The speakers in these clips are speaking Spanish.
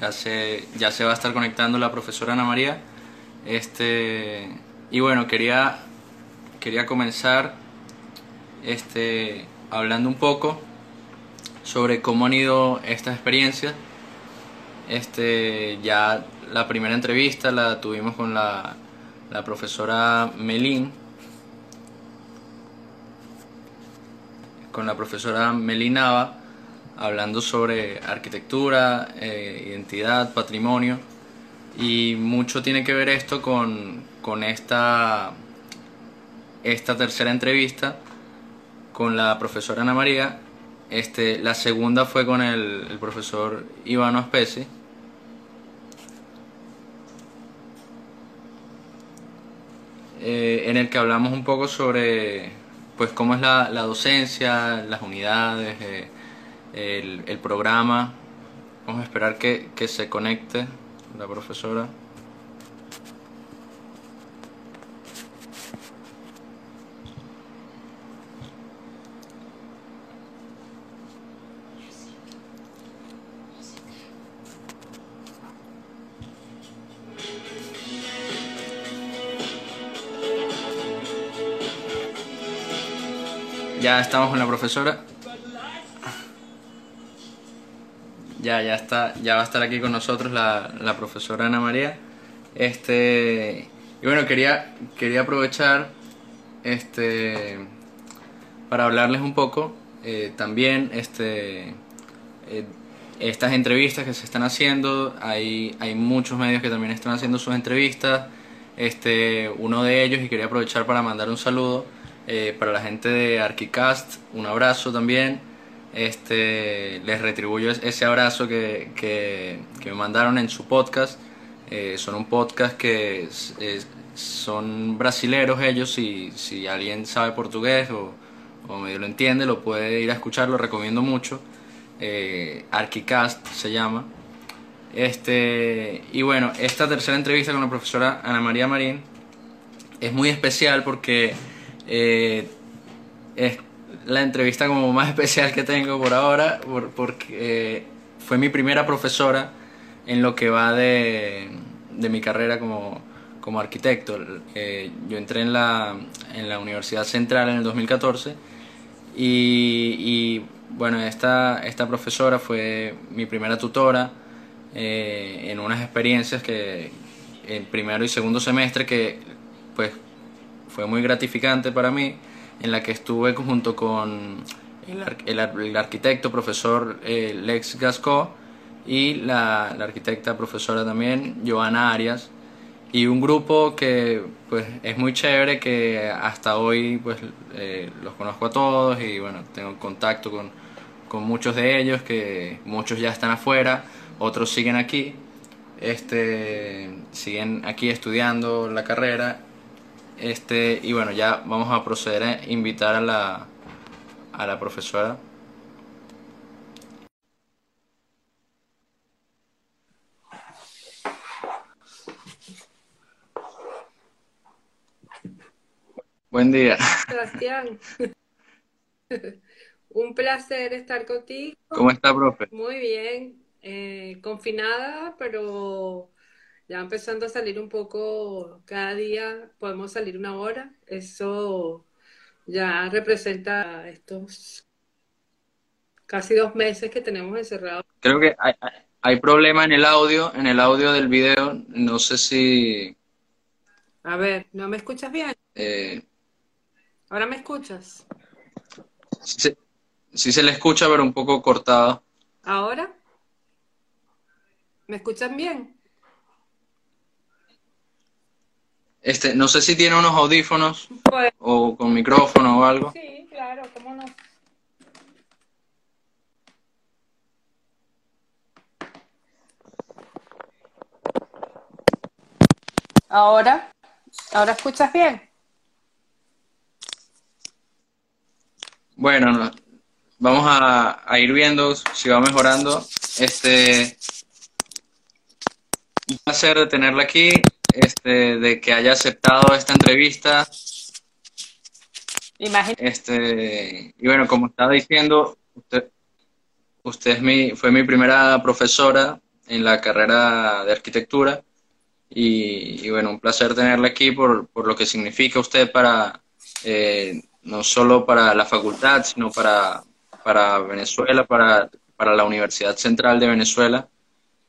Ya se, ya se va a estar conectando la profesora Ana María. Este, y bueno, quería, quería comenzar este, hablando un poco sobre cómo han ido estas experiencias. Este, ya la primera entrevista la tuvimos con la, la profesora Melín, con la profesora Melinava hablando sobre arquitectura, eh, identidad, patrimonio y mucho tiene que ver esto con, con esta, esta tercera entrevista con la profesora Ana María. Este, la segunda fue con el, profesor Ivano Aspesi. Eh, en el que hablamos un poco sobre pues cómo es la, la docencia, las unidades, eh, el, programa. Vamos a esperar que, que se conecte la profesora. Ya estamos con la profesora. Ya, ya está, ya va a estar aquí con nosotros la, la profesora Ana María. Este, y bueno, quería, quería aprovechar este, para hablarles un poco eh, también este, eh, estas entrevistas que se están haciendo. Hay, hay muchos medios que también están haciendo sus entrevistas. Este, uno de ellos, y quería aprovechar para mandar un saludo eh, para la gente de Arquicast, un abrazo también este, les retribuyo ese abrazo que, que, me mandaron en su podcast. Eh, son un podcast que son brasileros ellos y si alguien sabe portugués o, o, medio lo entiende lo puede ir a escuchar, lo recomiendo mucho. Eh, Arquicast se llama. Este, y bueno, esta tercera entrevista con la profesora Ana María Marín es muy especial porque eh, es la entrevista como más especial que tengo por ahora, porque eh, fue mi primera profesora en lo que va de, de mi carrera como, como arquitecto. Eh, yo entré en la, en la Universidad Central en el 2014 y, y bueno, esta, esta profesora fue mi primera tutora eh, en unas experiencias que en primero y segundo semestre que pues fue muy gratificante para mí en la que estuve junto con el, el, arquitecto profesor eh, Lex Gasco y la, la, arquitecta profesora también, Joana Arias, y un grupo que pues es muy chévere, que hasta hoy pues eh, los conozco a todos y bueno, tengo contacto con, con muchos de ellos, que muchos ya están afuera, otros siguen aquí, este, siguen aquí estudiando la carrera este, y bueno, ya vamos a proceder a invitar a la, a la profesora. Buen día. Sebastián. Un placer estar contigo. ¿Cómo está, profe? Muy bien. Eh, confinada, pero ya empezando a salir un poco, cada día podemos salir una hora, eso ya representa estos casi dos meses que tenemos encerrados. Creo que hay, hay problema en el audio, en el audio del video, no sé si... A ver, ¿no me escuchas bien? Eh... ¿Ahora me escuchas? Sí, sí se le escucha, pero un poco cortado. ¿Ahora? ¿Me escuchan bien? Este, no sé si tiene unos audífonos pues, o con micrófono o algo. Sí, claro, cómo no. Ahora, ahora escuchas bien. Bueno, no, vamos a, a, ir viendo si va mejorando. Este, un placer tenerla aquí este, de que haya aceptado esta entrevista. Este, y bueno, como estaba diciendo, usted, usted es mi, fue mi primera profesora en la carrera de arquitectura. Y, bueno, un placer tenerla aquí por, por, lo que significa usted para, eh, no solo para la facultad, sino para, para Venezuela, para, para la Universidad Central de Venezuela.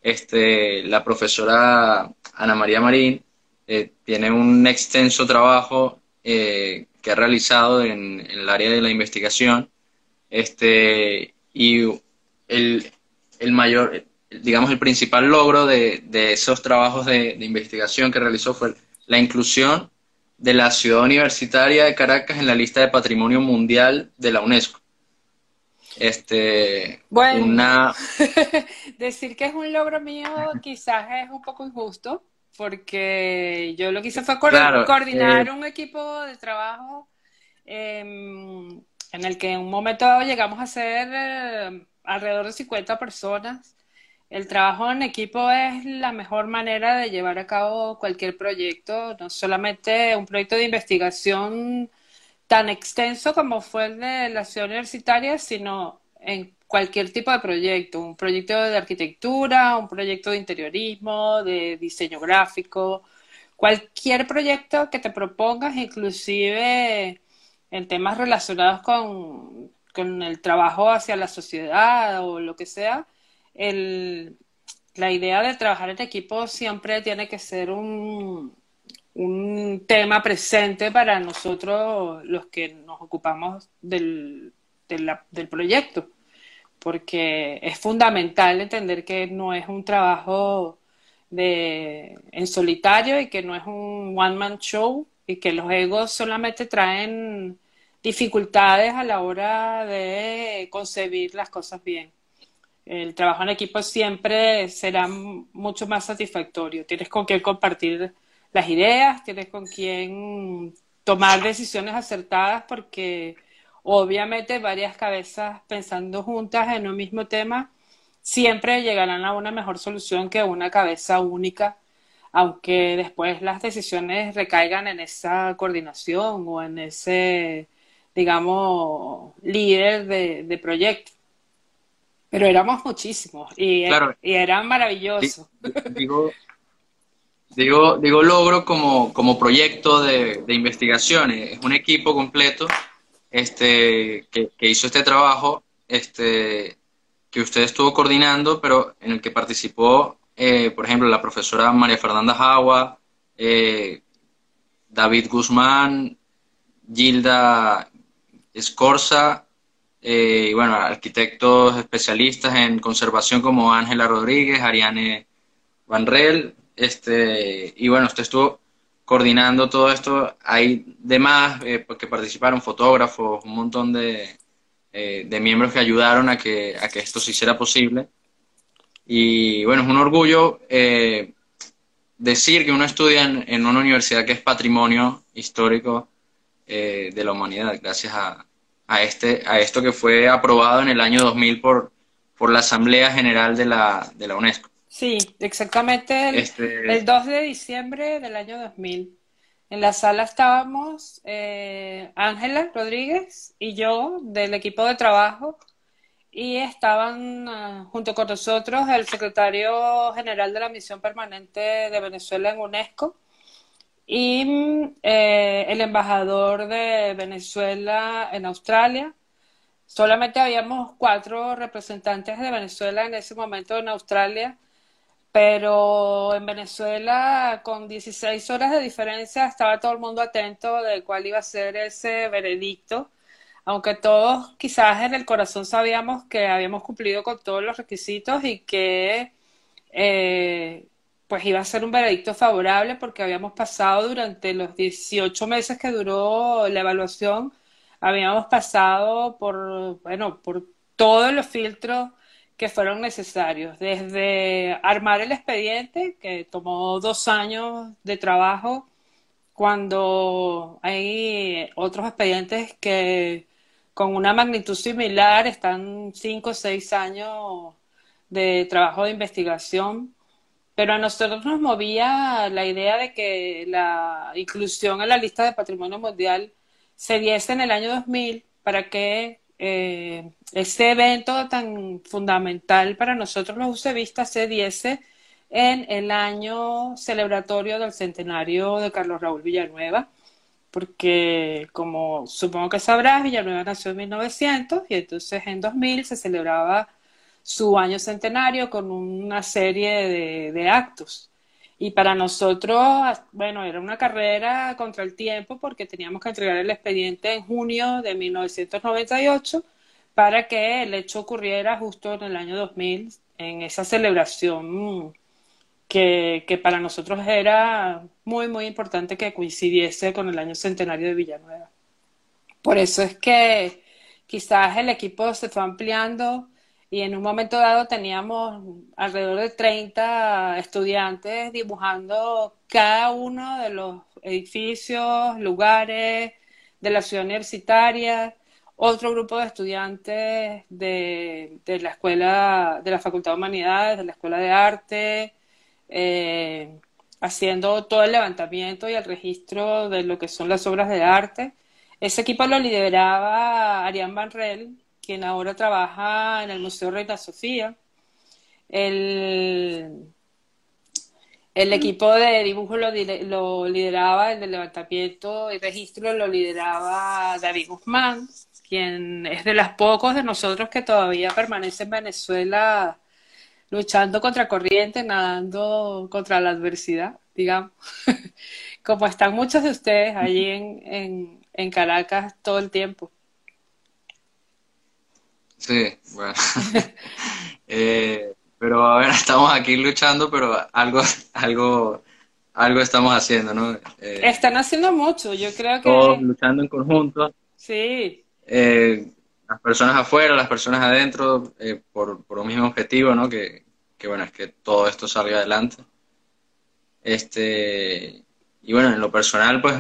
Este, la profesora Ana María Marín eh, tiene un extenso trabajo eh, que ha realizado en, el área de la investigación. Este, y el, el mayor, digamos, el principal logro de, esos trabajos de, investigación que realizó fue la inclusión de la ciudad universitaria de Caracas en la lista de patrimonio mundial de la UNESCO. Este, bueno, una... decir que es un logro mío quizás es un poco injusto, porque yo lo que hice fue coordinar eh, un equipo de trabajo em, en el que en un momento llegamos a ser eh, alrededor de 50 personas. El trabajo en equipo es la mejor manera de llevar a cabo cualquier proyecto, no solamente un proyecto de investigación tan extenso como fue el de la ciudad universitaria, sino en cualquier tipo de proyecto, un proyecto de arquitectura, un proyecto de interiorismo, de diseño gráfico, cualquier proyecto que te propongas, inclusive en temas relacionados con, con el trabajo hacia la sociedad o lo que sea, la idea de trabajar en equipo siempre tiene que ser un, un tema presente para nosotros los que nos ocupamos del, del proyecto, porque es fundamental entender que no es un trabajo de, en solitario y que no es un one-man show y que los egos solamente traen dificultades a la hora de concebir las cosas bien el trabajo en equipo siempre será mucho más satisfactorio. Tienes con quién compartir las ideas, tienes con quién tomar decisiones acertadas porque obviamente varias cabezas pensando juntas en un mismo tema siempre llegarán a una mejor solución que una cabeza única, aunque después las decisiones recaigan en esa coordinación o en ese, digamos, líder de, de proyecto. Pero éramos muchísimos y, y eran maravillosos. Digo, digo, digo logro como, como proyecto de, de investigación. Es un equipo completo este, que, hizo este trabajo este, que usted estuvo coordinando, pero en el que participó, eh, por ejemplo, la profesora María Fernanda Jagua, eh, David Guzmán, Gilda Escorza eh, y bueno, arquitectos especialistas en conservación como Ángela Rodríguez, Ariane Vanrel, este, y bueno, usted estuvo coordinando todo esto. Hay demás eh, que participaron, fotógrafos, un montón de, eh, de miembros que ayudaron a que, a que esto se hiciera posible. Y bueno, es un orgullo eh, decir que uno estudia en, en, una universidad que es patrimonio histórico de la humanidad, gracias a, a, este, a esto que fue aprobado en el año 2000 por, por la Asamblea General de la, de la UNESCO. Sí, exactamente el, este... el 2 de diciembre del año 2000. En la sala estábamos eh, Ángela Rodríguez y yo del equipo de trabajo y estaban uh, junto con nosotros el secretario general de la Misión Permanente de Venezuela en UNESCO, y eh, el embajador de Venezuela en Australia. Solamente habíamos cuatro representantes de Venezuela en ese momento en Australia, pero en Venezuela con 16 horas de diferencia estaba todo el mundo atento de cuál iba a ser ese veredicto, aunque todos quizás en el corazón sabíamos que habíamos cumplido con todos los requisitos y que eh, pues iba a ser un veredicto favorable porque habíamos pasado durante los 18 meses que duró la evaluación, habíamos pasado por, bueno, por todos los filtros que fueron necesarios, desde armar el expediente, que tomó dos años de trabajo, cuando hay otros expedientes que con una magnitud similar están cinco o seis años de trabajo de investigación. Pero a nosotros nos movía la idea de que la inclusión en la lista de patrimonio mundial se diese en el año 2000 para que eh, ese evento tan fundamental para nosotros los usevistas se diese en el año celebratorio del centenario de Carlos Raúl Villanueva, porque como supongo que sabrás, Villanueva nació en 1900 y entonces en 2000 se celebraba su año centenario con una serie de, actos. Y para nosotros, bueno, era una carrera contra el tiempo porque teníamos que entregar el expediente en junio de 1998 para que el hecho ocurriera justo en el año 2000, en esa celebración que, para nosotros era muy, muy importante que coincidiese con el año centenario de Villanueva. Por eso es que quizás el equipo se fue ampliando y en un momento dado teníamos alrededor de 30 estudiantes dibujando cada uno de los edificios, lugares de la ciudad universitaria, otro grupo de estudiantes de, de la escuela, de la Facultad de Humanidades, de la Escuela de Arte, eh, haciendo todo el levantamiento y el registro de lo que son las obras de arte. Ese equipo lo lideraba Arián Banrel, quien ahora trabaja en el Museo Reina Sofía. El, el equipo de dibujo lo, lideraba, el de levantamiento y registro lo lideraba David Guzmán, quien es de los pocos de nosotros que todavía permanece en Venezuela luchando contra corriente, nadando contra la adversidad, digamos. Como están muchos de ustedes allí en, en Caracas todo el tiempo. Sí, bueno. Eh, pero a ver, estamos aquí luchando, pero algo, algo, algo estamos haciendo, ¿no? Eh, Están haciendo mucho, yo creo que... Todos luchando en conjunto. Sí. Eh, las personas afuera, las personas adentro, por, por un mismo objetivo, ¿no? Que, que, bueno, es que todo esto salga adelante. Este, y bueno, en lo personal, pues,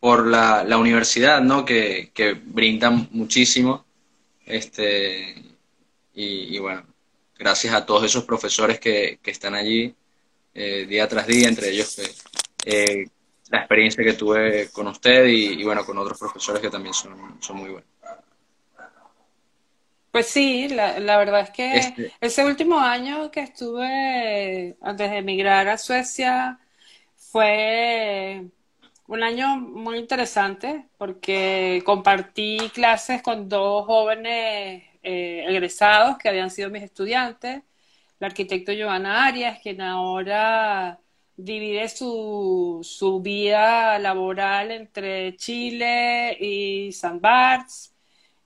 por la, la universidad, ¿no? Que, que brinda muchísimo. Este, y, bueno, gracias a todos esos profesores que, que están allí eh, día tras día, entre ellos eh, la experiencia que tuve con usted y, bueno, con otros profesores que también son, son muy buenos. Pues sí, la, la verdad es que este ese último año que estuve antes de emigrar a Suecia fue un año muy interesante porque compartí clases con dos jóvenes eh, egresados que habían sido mis estudiantes, el arquitecto Giovanna Arias, quien ahora divide su, su vida laboral entre Chile y San Barts,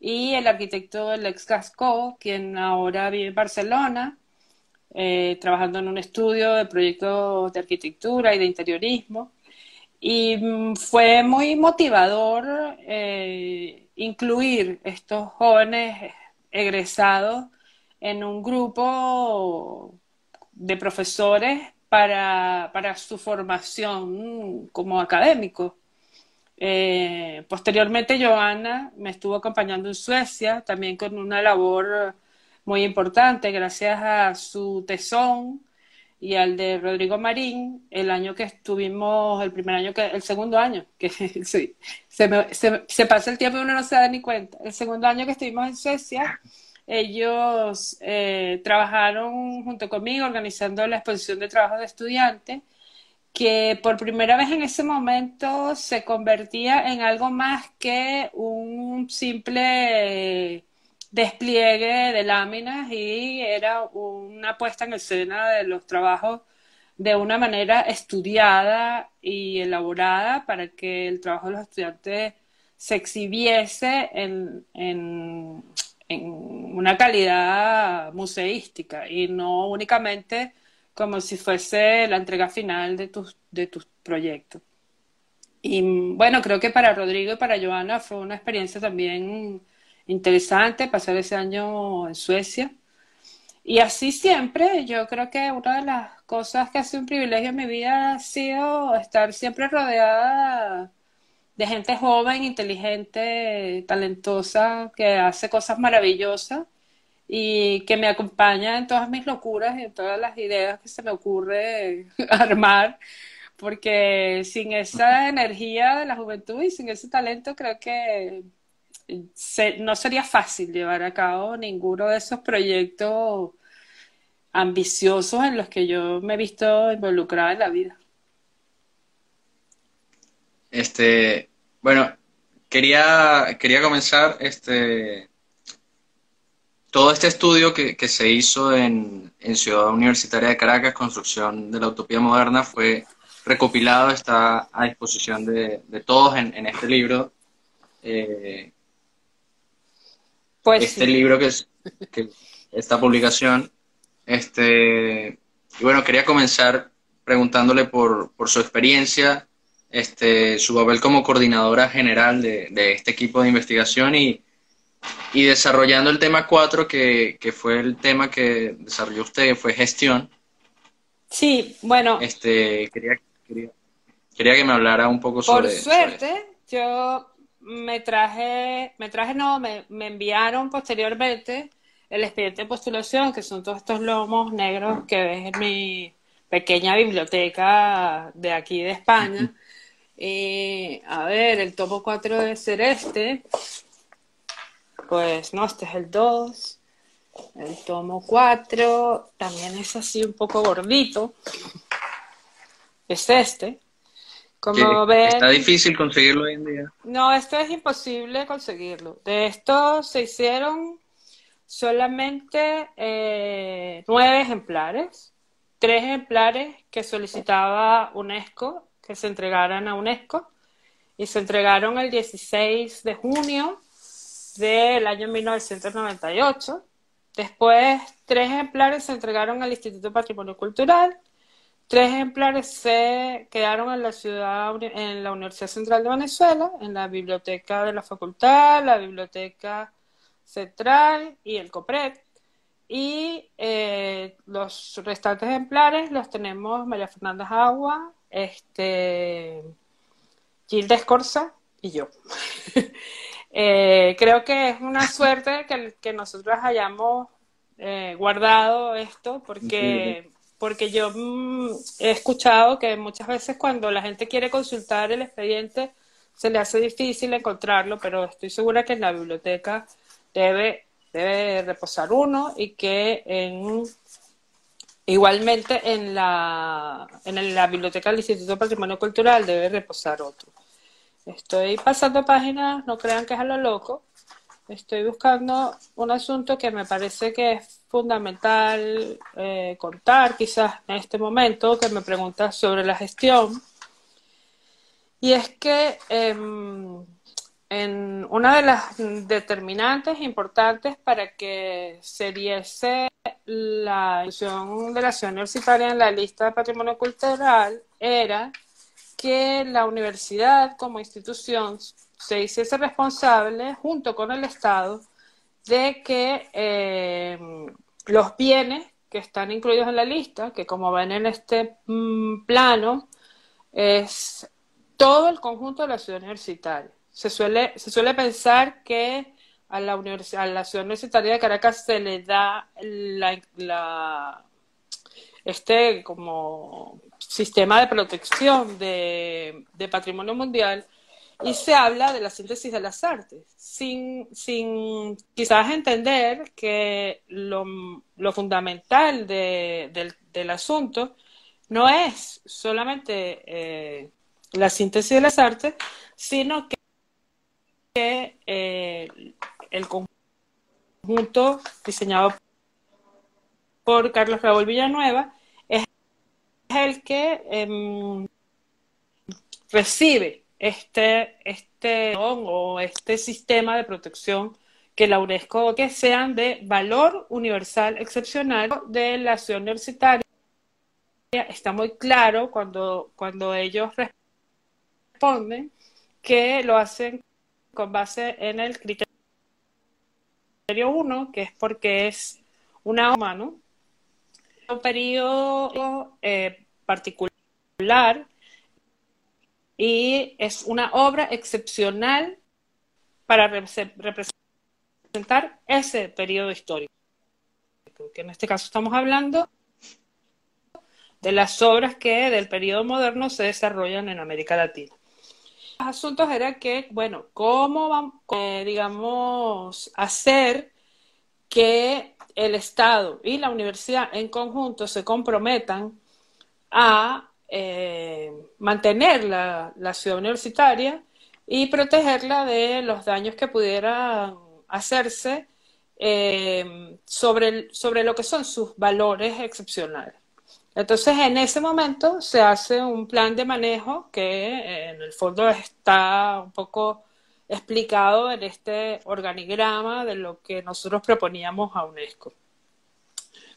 y el arquitecto Alex Gasco, quien ahora vive en Barcelona, eh, trabajando en un estudio de proyectos de arquitectura y de interiorismo. Y mm, fue muy motivador eh, incluir estos jóvenes egresados en un grupo de profesores para, para su formación como académico. Eh, posteriormente, Joana me estuvo acompañando en Suecia, también con una labor muy importante, gracias a su tesón y al de Rodrigo Marín el año que estuvimos, el primer año, que el segundo año, que sí, se, se, pasa el tiempo y uno no se da ni cuenta. El segundo año que estuvimos en Suecia, ellos eh, trabajaron junto conmigo organizando la exposición de trabajo de estudiantes, que por primera vez en ese momento se convertía en algo más que un simple despliegue de láminas y era una puesta en escena de los trabajos de una manera estudiada y elaborada para que el trabajo de los estudiantes se exhibiese en, en, una calidad museística y no únicamente como si fuese la entrega final de tus, de tus proyectos. Y bueno, creo que para Rodrigo y para Joana fue una experiencia también interesante pasar ese año en Suecia. Y así siempre, yo creo que una de las cosas que ha sido un privilegio en mi vida ha sido estar siempre rodeada de gente joven, inteligente, talentosa, que hace cosas maravillosas y que me acompaña en todas mis locuras y en todas las ideas que se me ocurre armar, porque sin esa energía de la juventud y sin ese talento creo que no sería fácil llevar a cabo ninguno de esos proyectos ambiciosos en los que yo me he visto involucrada en la vida. Este, bueno, quería, quería comenzar este, todo este estudio que, se hizo en, Ciudad Universitaria de Caracas, Construcción de la Utopía Moderna, fue recopilado, está a disposición de, todos en, este libro. Eh, pues este libro que es esta publicación. Este, y bueno, quería comenzar preguntándole por, por su experiencia, este, su papel como coordinadora general de, de este equipo de investigación y, y desarrollando el tema 4, que, que, fue el tema que desarrolló usted, que fue gestión. Sí, bueno. Este, quería, quería, que me hablara un poco sobre Por suerte, yo me traje, me traje, no, me, me enviaron posteriormente el expediente de postulación, que son todos estos lomos negros que ves en mi pequeña biblioteca de aquí de España. Eh, a ver, el tomo 4 debe ser este. Pues no, este es el 2. El tomo 4 también es así un poco gordito. Es este. Como está difícil conseguirlo hoy en día. No, esto es imposible conseguirlo. De estos se hicieron solamente eh, nueve ejemplares, tres ejemplares que solicitaba UNESCO que se entregaran a UNESCO y se entregaron el 16 de junio del año 1998. Después, tres ejemplares se entregaron al Instituto de Patrimonio Cultural, tres ejemplares se quedaron en la ciudad, en la Universidad Central de Venezuela, en la biblioteca de la facultad, la biblioteca central y el COPRED. Y eh, los restantes ejemplares los tenemos María Fernanda Agua, este, Gilda Escorza y yo. Eh, creo que es una suerte que, que nosotros hayamos eh, guardado esto porque, porque yo mm, he escuchado que muchas veces cuando la gente quiere consultar el expediente se le hace difícil encontrarlo, pero estoy segura que en la biblioteca debe, debe reposar uno y que en Igualmente en la, en la biblioteca del Instituto de Patrimonio Cultural debe reposar otro. Estoy pasando páginas, no crean que es a lo loco. Estoy buscando un asunto que me parece que es fundamental eh, contar quizás en este momento, que me pregunta sobre la gestión. Y es que em, en una de las determinantes importantes para que se diese la inclusión de la ciudad universitaria en la lista de patrimonio cultural era que la universidad como institución se hiciese responsable junto con el Estado de que eh, los bienes que están incluidos en la lista, que como ven en este mm, plano, es todo el conjunto de la ciudad universitaria. Se suele, se suele pensar que a la, a la ciudad universitaria de Caracas se le da este como sistema de protección de, patrimonio mundial y se habla de la síntesis de las artes, sin, sin quizás entender que lo, fundamental del, asunto no es solamente eh, la síntesis de las artes, sino que eh, el conjunto diseñado por Carlos Raúl Villanueva es el que em, recibe este, este o este sistema de protección que la UNESCO que sean de valor universal excepcional de la ciudad universitaria. Está muy claro cuando, cuando ellos responden que lo hacen con base en el criterio 1, que es porque es una humano, un periodo eh, particular y es una obra excepcional para representar ese periodo histórico. Que en este caso estamos hablando de las obras que del periodo moderno se desarrollan en América Latina. asuntos era que, bueno, ¿cómo vamos, eh, digamos, hacer que el Estado y la universidad en conjunto se comprometan a eh, mantener la, ciudad universitaria y protegerla de los daños que pudieran hacerse eh, sobre, sobre lo que son sus valores excepcionales. Entonces, en ese momento se hace un plan de manejo que eh, en el fondo está un poco explicado en este organigrama de lo que nosotros proponíamos a UNESCO.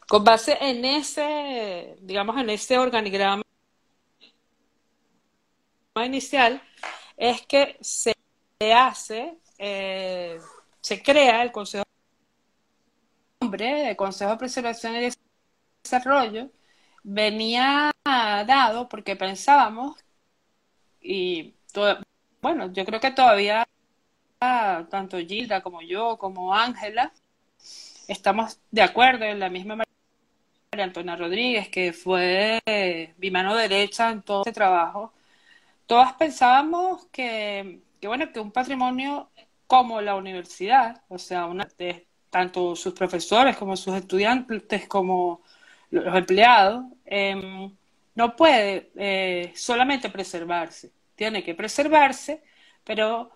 Con base en ese, digamos, en ese organigrama inicial, es que se hace, eh, se crea el Consejo de Consejo de Preservación y Desarrollo, venía dado porque pensábamos, y bueno, yo creo que todavía tanto Gilda como yo, como Ángela, estamos de acuerdo en la misma María Antonia Rodríguez, que fue mi mano derecha en todo este trabajo. Todas pensábamos que, bueno, que un patrimonio como la universidad, o sea, una, de, tanto sus profesores como sus estudiantes como los empleados, em, no puede eh, solamente preservarse, tiene que preservarse, pero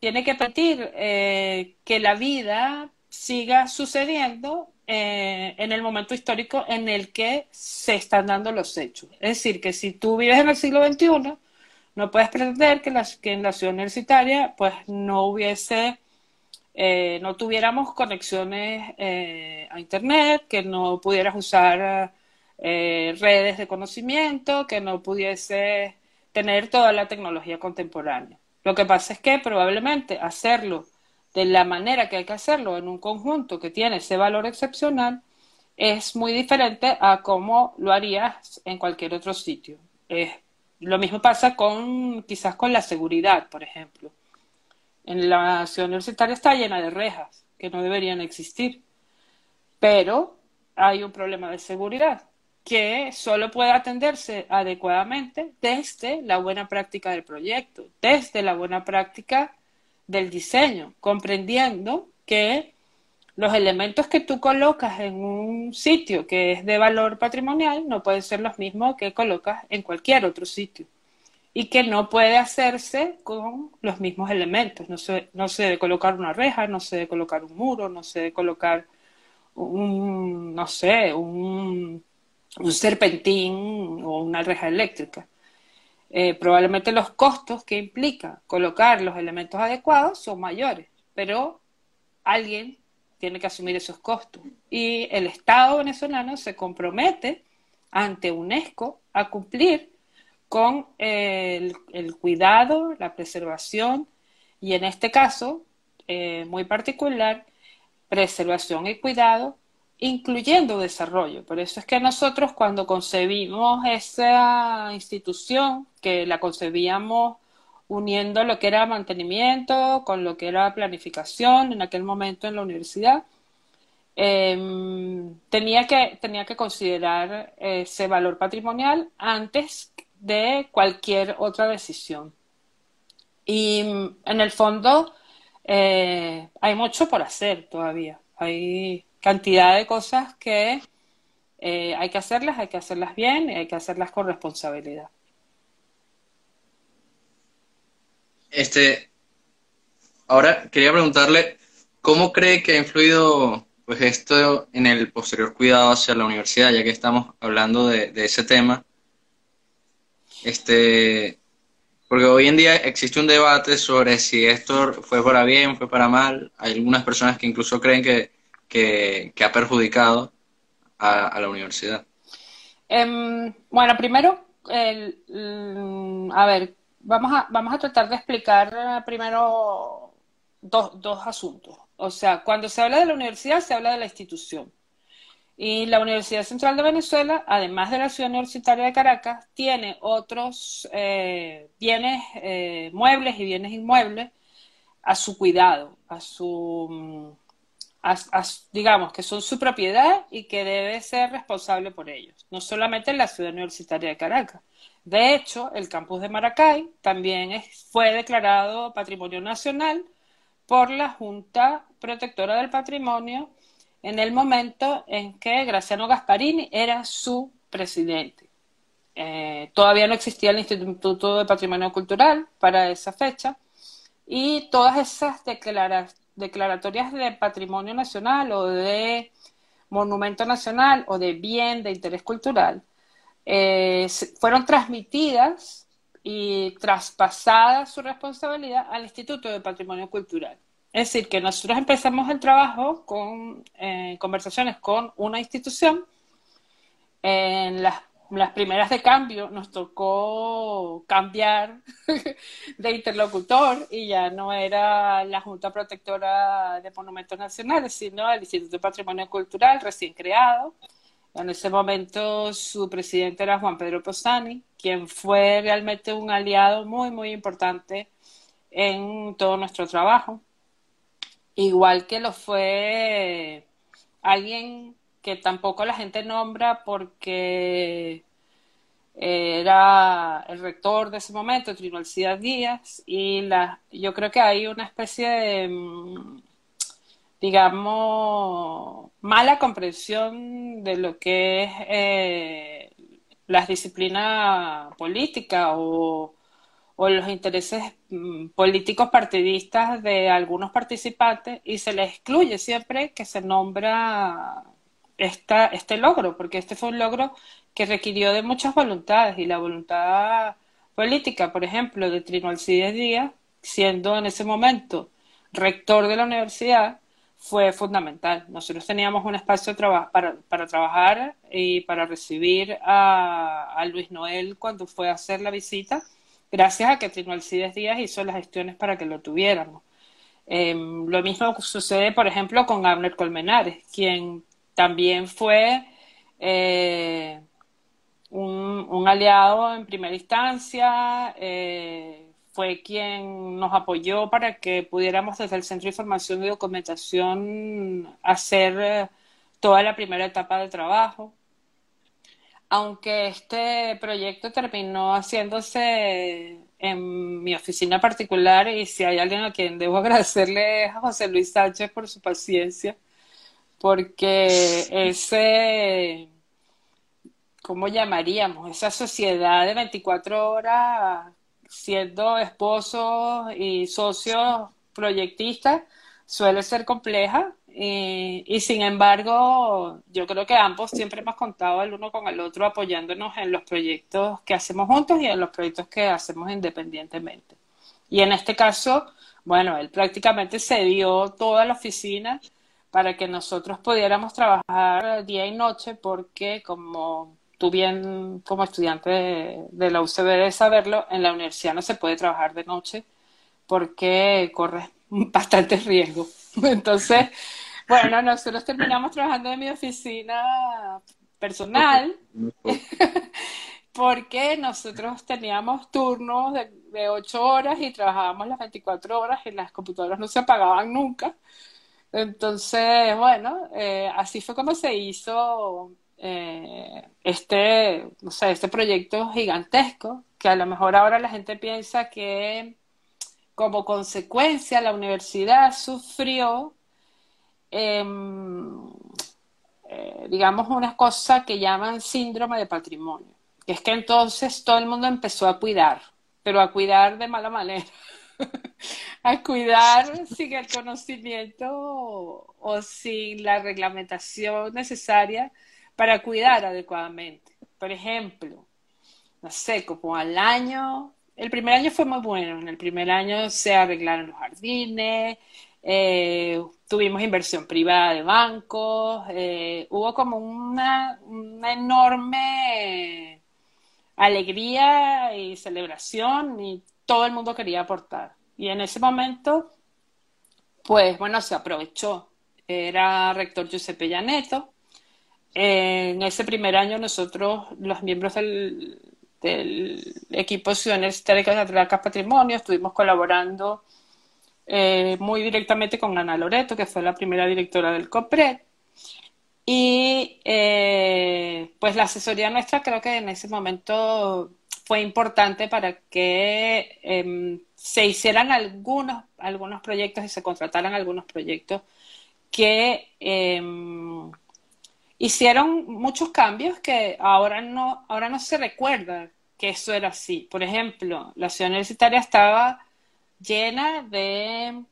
tiene que permitir eh, que la vida siga sucediendo eh, en el momento histórico en el que se están dando los hechos. Es decir, que si tú vives en el siglo XXI, no puedes pretender que, que en la ciudad universitaria pues no hubiese eh, no tuviéramos conexiones eh, a Internet, que no pudieras usar eh, redes de conocimiento, que no pudiese tener toda la tecnología contemporánea. Lo que pasa es que probablemente hacerlo de la manera que hay que hacerlo en un conjunto que tiene ese valor excepcional es muy diferente a cómo lo harías en cualquier otro sitio. Lo mismo pasa con quizás con la seguridad, por ejemplo. En la ciudad universitaria está llena de rejas que no deberían existir, pero hay un problema de seguridad que solo puede atenderse adecuadamente desde la buena práctica del proyecto, desde la buena práctica del diseño, comprendiendo que los elementos que tú colocas en un sitio que es de valor patrimonial no pueden ser los mismos que colocas en cualquier otro sitio y que no puede hacerse con los mismos elementos. No se, no se debe colocar una reja, no se debe colocar un muro, no se debe colocar un, no sé, un, un serpentín o una reja eléctrica. Eh, probablemente los costos que implica colocar los elementos adecuados son mayores, pero alguien tiene que asumir esos costos. Y el Estado venezolano se compromete ante UNESCO a cumplir con el, cuidado, la preservación y en este caso, eh, muy particular, preservación y cuidado, incluyendo desarrollo. Por eso es que nosotros cuando concebimos esa institución, que la concebíamos uniendo lo que era mantenimiento con lo que era planificación en aquel momento en la universidad, em, tenía, que, tenía que considerar ese valor patrimonial antes de cualquier otra decisión. Y mm, en el fondo eh, hay mucho por hacer todavía. Hay cantidad de cosas que eh, hay que hacerlas, hay que hacerlas bien y hay que hacerlas con responsabilidad. Este, ahora quería preguntarle, ¿cómo cree que ha influido pues esto en el posterior cuidado hacia la universidad, ya que estamos hablando de ese tema? Este, porque hoy en día existe un debate sobre si esto fue para bien, fue para mal. Hay algunas personas que incluso creen que, que, ha perjudicado a, la universidad. Em, bueno, primero, mm, a ver, vamos a, vamos a tratar de explicar primero dos, dos asuntos. O sea, cuando se habla de la universidad, se habla de la institución. Y la Universidad Central de Venezuela, además de la Ciudad Universitaria de Caracas, tiene otros eh, bienes eh, muebles y bienes inmuebles a su cuidado, a su, digamos, que son su propiedad y que debe ser responsable por ellos, no solamente en la ciudad universitaria de Caracas. De hecho, el campus de Maracay también fue declarado Patrimonio Nacional por la Junta Protectora del Patrimonio en el momento en que Graciano Gasparini era su presidente. Eh, todavía no existía el Instituto de Patrimonio Cultural para esa fecha y todas esas declaratorias de patrimonio nacional o de monumento nacional o de bien de interés cultural eh, fueron transmitidas y traspasadas su responsabilidad al Instituto de Patrimonio Cultural. Es decir, que nosotros empezamos el trabajo con eh, conversaciones con una institución. En las, las, primeras de cambio nos tocó cambiar de interlocutor y ya no era la Junta Protectora de Monumentos Nacionales, sino el Instituto de Patrimonio Cultural recién creado. En ese momento su presidente era Juan Pedro Posani, quien fue realmente un aliado muy, muy importante en todo nuestro trabajo. Igual que lo fue alguien que tampoco la gente nombra porque era el rector de ese momento, Trino Alcida Díaz, y la, yo creo que hay una especie de mm, digamos, mala comprensión de lo que es eh, las disciplinas políticas o, los intereses mm, políticos partidistas de algunos participantes y se les excluye siempre que se nombra esta, este logro, porque este fue un logro que requirió de muchas voluntades y la voluntad política, por ejemplo, de Trino Alcides Díaz, siendo en ese momento rector de la universidad, fue fundamental. Nosotros teníamos un espacio para, para, trabajar y para recibir a, Luis Noel cuando fue a hacer la visita, gracias a que Trino Alcides Díaz hizo las gestiones para que lo tuviéramos. Em, lo mismo sucede, por ejemplo, con Abner Colmenares, quien también fue eh, un, aliado en primera instancia. Eh, fue quien nos apoyó para que pudiéramos desde el Centro de Información y Documentación hacer eh, toda la primera etapa de trabajo. Aunque este proyecto terminó haciéndose en mi oficina particular y si hay alguien a quien debo agradecerle es a José Luis Sánchez por su paciencia, porque ese, ¿cómo llamaríamos? Esa sociedad de 24 horas siendo esposos y socios proyectistas, suele ser compleja y, sin embargo yo creo que ambos siempre hemos contado el uno con el otro apoyándonos en los proyectos que hacemos juntos y en los proyectos que hacemos independientemente. Y en este caso, bueno, él prácticamente se dio toda la oficina para que nosotros pudiéramos trabajar día y noche porque como tú bien como estudiante de, la UCB de saberlo, en la universidad no se puede trabajar de noche porque corre bastante riesgo. Entonces, bueno, nosotros terminamos trabajando en mi oficina personal porque nosotros teníamos turnos de, de 8 horas y trabajábamos las 24 horas y las computadoras no se apagaban nunca. Entonces, bueno, eh, así fue como se hizo eh, este, no sé, este proyecto gigantesco, que a lo mejor ahora la gente piensa que como consecuencia la universidad sufrió, em, eh, digamos, una cosa que llaman síndrome de patrimonio, que es que entonces todo el mundo empezó a cuidar, pero a cuidar de mala manera. a cuidar sin el conocimiento o sin la reglamentación necesaria para cuidar adecuadamente. Por ejemplo, no sé, como al año, el primer año fue muy bueno, en el primer año se arreglaron los jardines, eh, tuvimos inversión privada de bancos, eh, hubo como una, una enorme alegría y celebración y todo el mundo quería aportar. Y en ese momento, pues bueno, se aprovechó. Era rector Giuseppe Llaneto, en ese primer año nosotros, los miembros del, equipo Ciudad Universitaria de Patrimonio, estuvimos colaborando eh, muy directamente con Ana Loreto, que fue la primera directora del COPRED. Y eh, pues la asesoría nuestra creo que en ese momento fue importante para que em, se hicieran algunos, algunos proyectos y se contrataran algunos proyectos que em, hicieron muchos cambios que ahora no, ahora no se recuerda que eso era así. Por ejemplo, la ciudad universitaria estaba llena de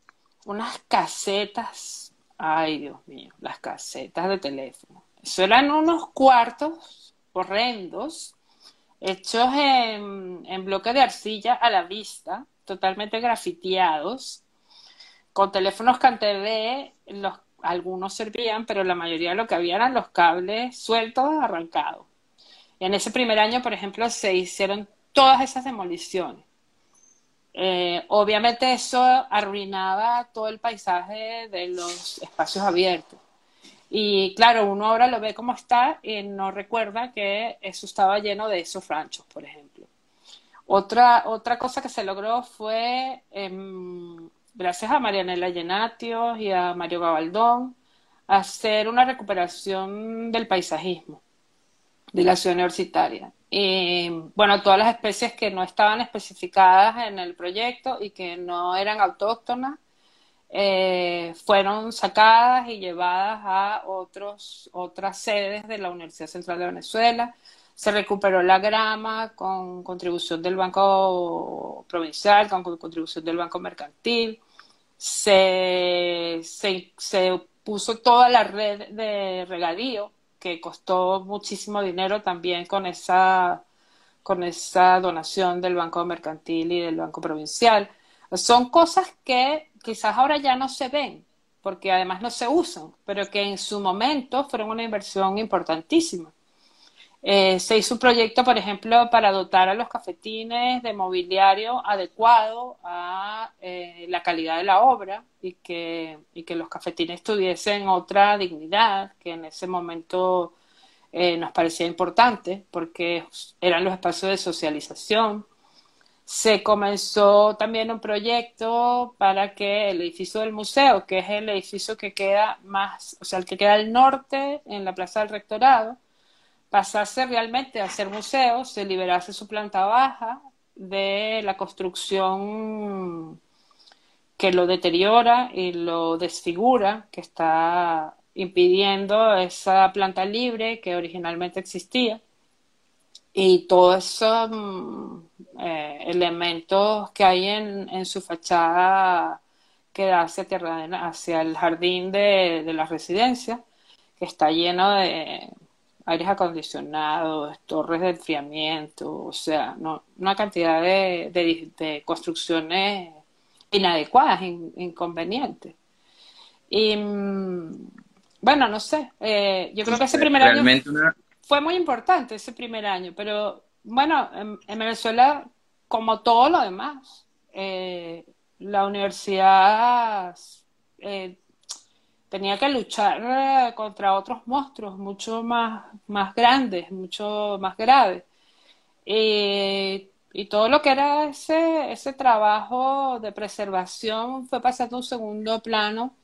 unas casetas, ay Dios mío, las casetas de teléfono. Eso eran unos cuartos horrendos, hechos en, en bloque de arcilla a la vista, totalmente grafiteados, con teléfonos CanTV, los, algunos servían, pero la mayoría de lo que había eran los cables sueltos, arrancados. En ese primer año, por ejemplo, se hicieron todas esas demoliciones. Eh, obviamente eso arruinaba todo el paisaje de los espacios abiertos. Y claro, uno ahora lo ve como está y no recuerda que eso estaba lleno de esos ranchos, por ejemplo. Otra, otra cosa que se logró fue, em, gracias a Marianela Llenatios y a Mario Gabaldón, hacer una recuperación del paisajismo de la ciudad universitaria. Y bueno, todas las especies que no estaban especificadas en el proyecto y que no eran autóctonas eh, fueron sacadas y llevadas a otros, otras sedes de la Universidad Central de Venezuela. Se recuperó la grama con contribución del Banco Provincial, con contribución del Banco Mercantil. Se, se, se puso toda la red de regadío que costó muchísimo dinero también con esa, con esa donación del Banco Mercantil y del Banco Provincial. Son cosas que quizás ahora ya no se ven, porque además no se usan, pero que en su momento fueron una inversión importantísima. Eh, se hizo un proyecto, por ejemplo, para dotar a los cafetines de mobiliario adecuado a eh, la calidad de la obra y que, y que los cafetines tuviesen otra dignidad que en ese momento eh, nos parecía importante porque eran los espacios de socialización. Se comenzó también un proyecto para que el edificio del museo, que es el edificio que queda más, o sea, el que queda al norte en la Plaza del Rectorado, pasase realmente a ser museo, se liberase su planta baja de la construcción que lo deteriora y lo desfigura, que está impidiendo esa planta libre que originalmente existía. Y todos esos eh, elementos que hay en, su fachada que da hacia, hacia el jardín de, de la residencia, que está lleno de aires acondicionados, torres de enfriamiento, o sea, no, una cantidad de, de, construcciones inadecuadas, inconvenientes. Y mm, bueno, no sé, eh, yo creo que ese primer año fue muy importante, ese primer año, pero bueno, en, Venezuela, como todo lo demás, eh, la universidad eh, tenía que luchar eh, contra otros monstruos mucho más, más grandes, mucho más graves. Y, todo lo que era ese, ese trabajo de preservación fue pasando a un segundo plano.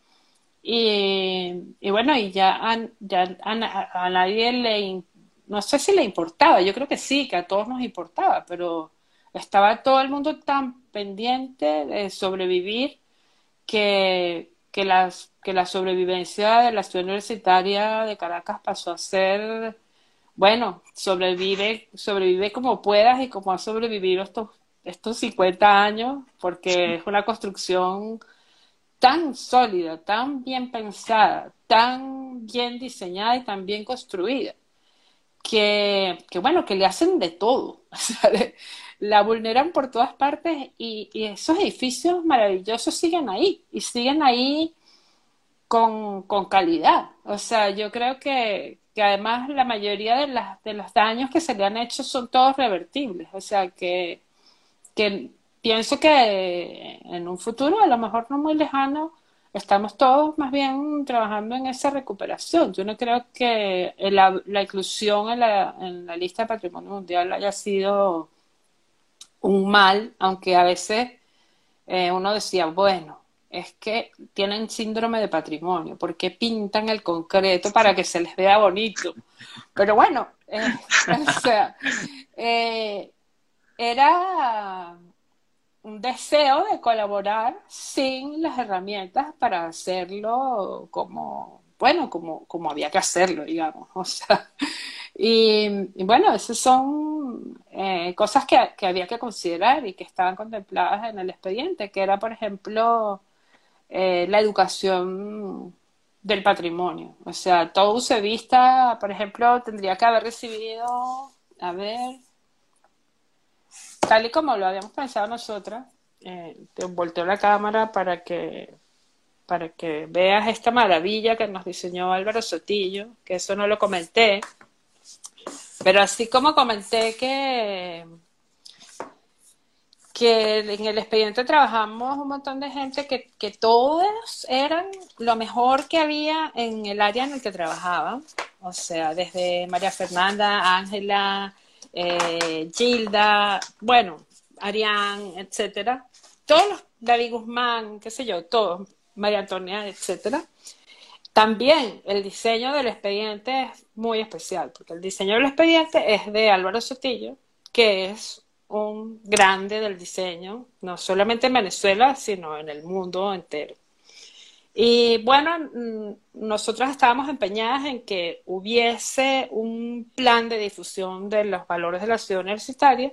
Y, bueno, y ya, ya a, nadie le, no sé si le importaba, yo creo que sí, que a todos nos importaba, pero estaba todo el mundo tan pendiente de sobrevivir que, que, las, que la sobrevivencia de la ciudad universitaria de Caracas pasó a ser, bueno, sobrevive, sobrevive como puedas y como ha sobrevivido estos, estos 50 años, porque es una construcción tan sólida, tan bien pensada, tan bien diseñada y tan bien construida, que, que bueno, que le hacen de todo. la vulneran por todas partes y, esos edificios maravillosos siguen ahí y siguen ahí con, calidad. O sea, yo creo que, además la mayoría de, las, de los daños que se le han hecho son todos revertibles. O sea, que, que pienso que en un futuro, a lo mejor no muy lejano, estamos todos más bien trabajando en esa recuperación. Yo no creo que la, la inclusión en la, en la lista de patrimonio mundial haya sido un mal, aunque a veces eh, uno decía, bueno, es que tienen síndrome de patrimonio, porque pintan el concreto para que se les vea bonito. Pero bueno, eh, o sea, eh, era un deseo de colaborar sin las herramientas para hacerlo como, bueno, como, como había que hacerlo, digamos. O y, bueno, esas son eh, cosas que, había que considerar y que estaban contempladas en el expediente, que era, por ejemplo, eh, la educación del patrimonio. O sea, todo se vista, por ejemplo, tendría que haber recibido, a ver, tal y como lo habíamos pensado nosotras, eh, te volteo la cámara para que para que veas esta maravilla que nos diseñó Álvaro Sotillo, que eso no lo comenté, pero así como comenté que, que en el expediente trabajamos un montón de gente que, que todos eran lo mejor que había en el área en el que trabajaban. O sea, desde María Fernanda, Ángela, eh, Gilda, bueno, Arián, etcétera. Todos los, David Guzmán, qué sé yo, todos, María Antonia, etcétera. También el diseño del expediente es muy especial, porque el diseño del expediente es de Álvaro Sotillo, que es un grande del diseño, no solamente en Venezuela, sino en el mundo entero. Y bueno, mm, nosotros estábamos empeñadas en que hubiese un plan de difusión de los valores de la ciudad universitaria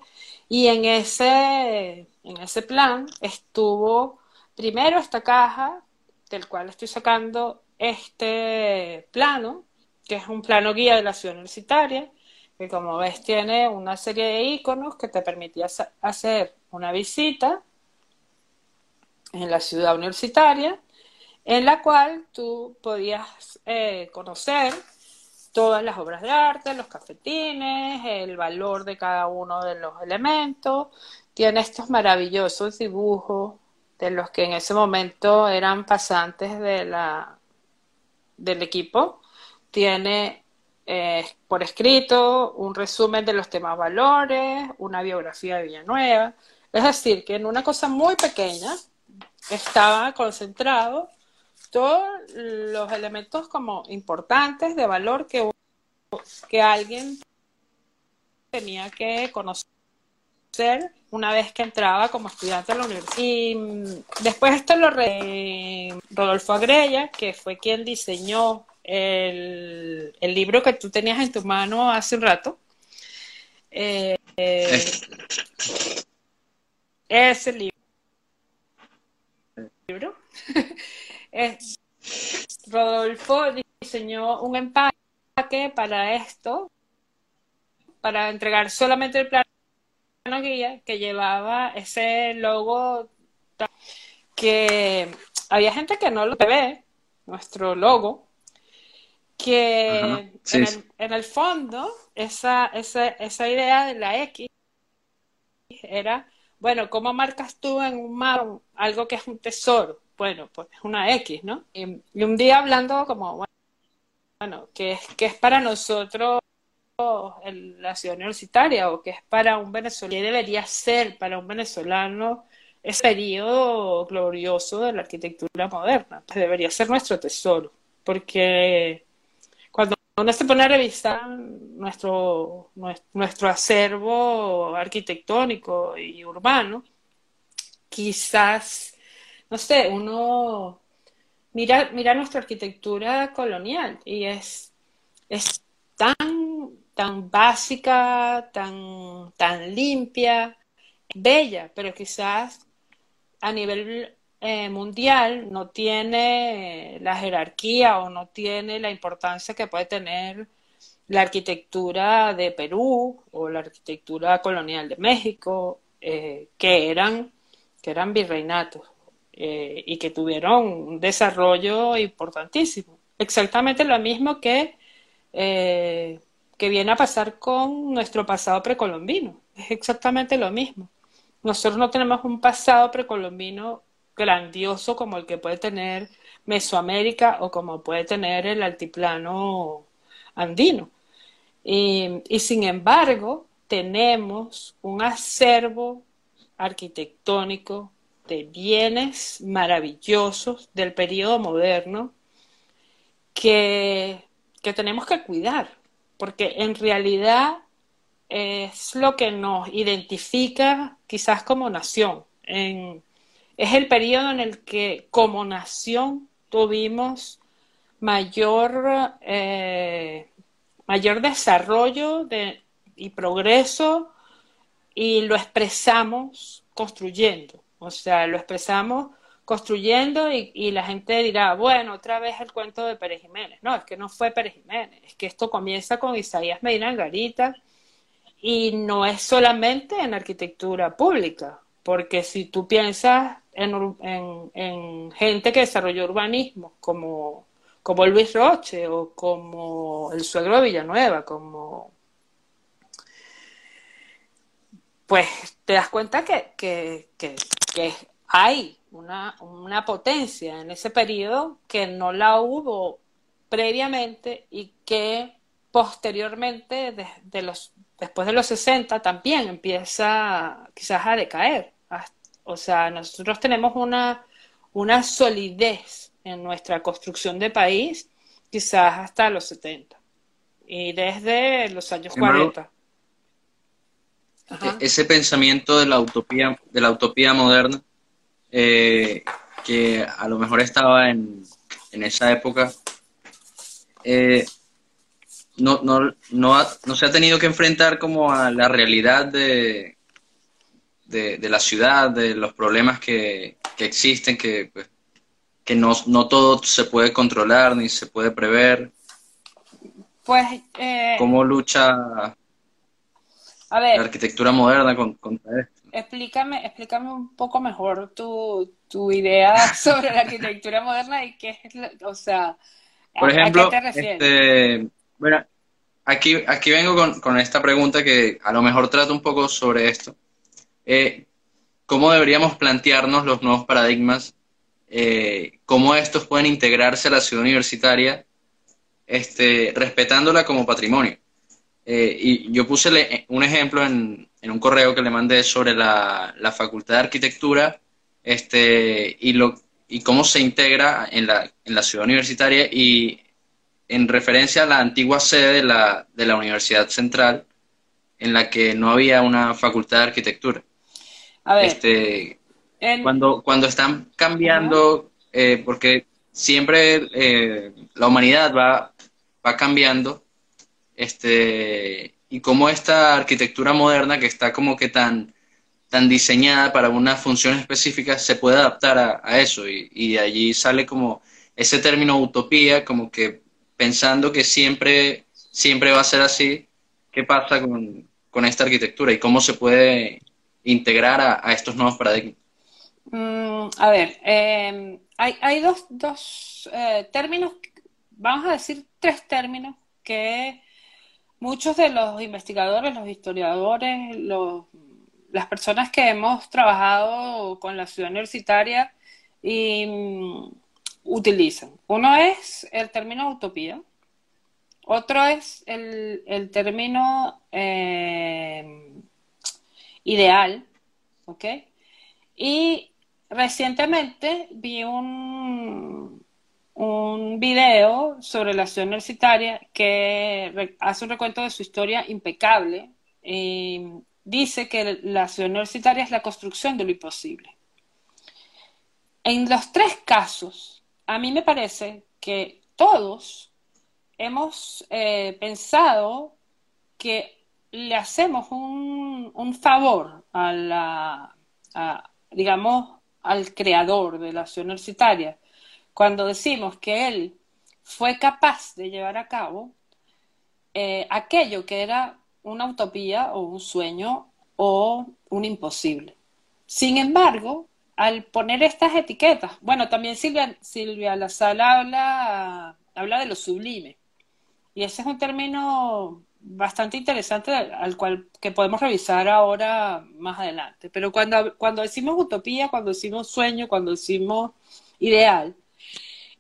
y en ese, en ese plan estuvo primero esta caja, del cual estoy sacando este plano, que es un plano guía de la ciudad universitaria, que como ves tiene una serie de iconos que te permitía hacer una visita en la ciudad universitaria, en la cual tú podías eh, conocer todas las obras de arte, los cafetines, el valor de cada uno de los elementos. Tiene estos maravillosos dibujos de los que en ese momento eran pasantes de la, del equipo tiene eh, por escrito un resumen de los temas valores, una biografía de Villanueva. Es decir, que en una cosa muy pequeña estaba concentrado todos los elementos como importantes de valor que, que alguien tenía que conocer una vez que entraba como estudiante a la universidad. Y mm, después esto lo re... Rodolfo Agrella, que fue quien diseñó el, el, libro que tú tenías en tu mano hace un rato. Eh, ese libro. Rodolfo diseñó un empaque para esto, para entregar solamente el plan guía que llevaba ese logo que había gente que no lo ve, nuestro logo, que en, el, fondo esa, esa, esa idea de la X era, bueno, ¿cómo marcas tú en un mapa algo que es un tesoro? Bueno, pues es una X, ¿no? Y, un día hablando como, bueno, que, que es para nosotros en la ciudad universitaria o que es para un venezolano, debería ser para un venezolano ese periodo glorioso de la arquitectura moderna. Pues debería ser nuestro tesoro, porque cuando uno se pone a revisar nuestro, nuestro acervo arquitectónico y urbano, quizás, no sé, uno mira, mira nuestra arquitectura colonial y es, es tan tan básica, tan, tan limpia, bella, pero quizás a nivel eh, mundial no tiene la jerarquía o no tiene la importancia que puede tener la arquitectura de Perú o la arquitectura colonial de México, eh, que, eran, que eran virreinatos eh, y que tuvieron un desarrollo importantísimo. Exactamente lo mismo que que viene a pasar con nuestro pasado precolombino. Es exactamente lo mismo. Nosotros no tenemos un pasado precolombino grandioso como el que puede tener Mesoamérica o como puede tener el altiplano andino. Y, sin embargo, tenemos un acervo arquitectónico de bienes maravillosos del periodo moderno que, que tenemos que cuidar, porque en realidad es lo que nos identifica quizás como nación. es el periodo en el que como nación tuvimos mayor, eh, mayor desarrollo de, y progreso y lo expresamos construyendo. O sea, lo expresamos construyendo y, la gente dirá, bueno, otra vez el cuento de Pérez Jiménez. No, es que no fue Pérez Jiménez, es que esto comienza con Isaías Medina Garita y no es solamente en arquitectura pública, porque si tú piensas en, gente que desarrolló urbanismo, como, como Luis Roche o como el suegro de Villanueva, como pues te das cuenta que, que, que, hay una, una, potencia en ese periodo que no la hubo previamente y que posteriormente, los, después de los 60, también empieza quizás a decaer. O sea, nosotros tenemos una, una solidez en nuestra construcción de país quizás hasta los 70 y desde los años 40. E-, ese pensamiento de la utopía, de la utopía moderna, eh, que a lo mejor estaba en, en esa época, eh, no, no, no, no, se ha tenido que enfrentar como a la realidad de, de, la ciudad, de los problemas que, que existen, que, pues, que no, no, todo se puede controlar ni se puede prever. Pues, eh, ¿Cómo lucha a ver, la arquitectura moderna contra esto. Explícame, explícame un poco mejor tu, tu idea sobre la arquitectura moderna y qué es, o sea, Por ejemplo, Este, bueno, aquí, aquí vengo con, con, esta pregunta que a lo mejor trata un poco sobre esto. Eh, ¿Cómo deberíamos plantearnos los nuevos paradigmas? Eh, ¿Cómo estos pueden integrarse a la ciudad universitaria este, respetándola como patrimonio? Eh, y yo puse un ejemplo en, un correo que le mandé sobre la, Facultad de Arquitectura este, y, lo, y cómo se integra en la, en la ciudad universitaria y en referencia a la antigua sede de la, de la Universidad Central, en la que no había una facultad de arquitectura. A ver, este, cuando, cuando están cambiando, eh, porque siempre eh, la humanidad va, va cambiando, este, y cómo esta arquitectura moderna que está como que tan, tan diseñada para una función específica se puede adaptar a, eso y, de allí sale como ese término utopía, como que pensando que siempre, siempre va a ser así, ¿qué pasa con, esta arquitectura y cómo se puede integrar a, estos nuevos paradigmas? Mm, a ver, em, hay, hay, dos, dos eh, términos, vamos a decir tres términos que muchos de los investigadores, los historiadores, las personas que hemos trabajado con la ciudad universitaria y, mm, utilizan. Uno es el término utopía, otro es el, término eh, ideal, ¿ok? Y recientemente vi un, un video sobre la ciudad universitaria que hace un recuento de su historia impecable. Y dice que la ciudad universitaria es la construcción de lo imposible. En los tres casos, a mí me parece que todos hemos eh, pensado que le hacemos un, un favor a la, digamos, al creador de la ciudad universitaria cuando decimos que él fue capaz de llevar a cabo eh, aquello que era una utopía o un sueño o un imposible. Sin embargo, al poner estas etiquetas, bueno, también Silvia, Silvia La habla, habla de lo sublime. Y ese es un término bastante interesante al cual que podemos revisar ahora más adelante. Pero cuando, cuando decimos utopía, cuando decimos sueño, cuando decimos ideal,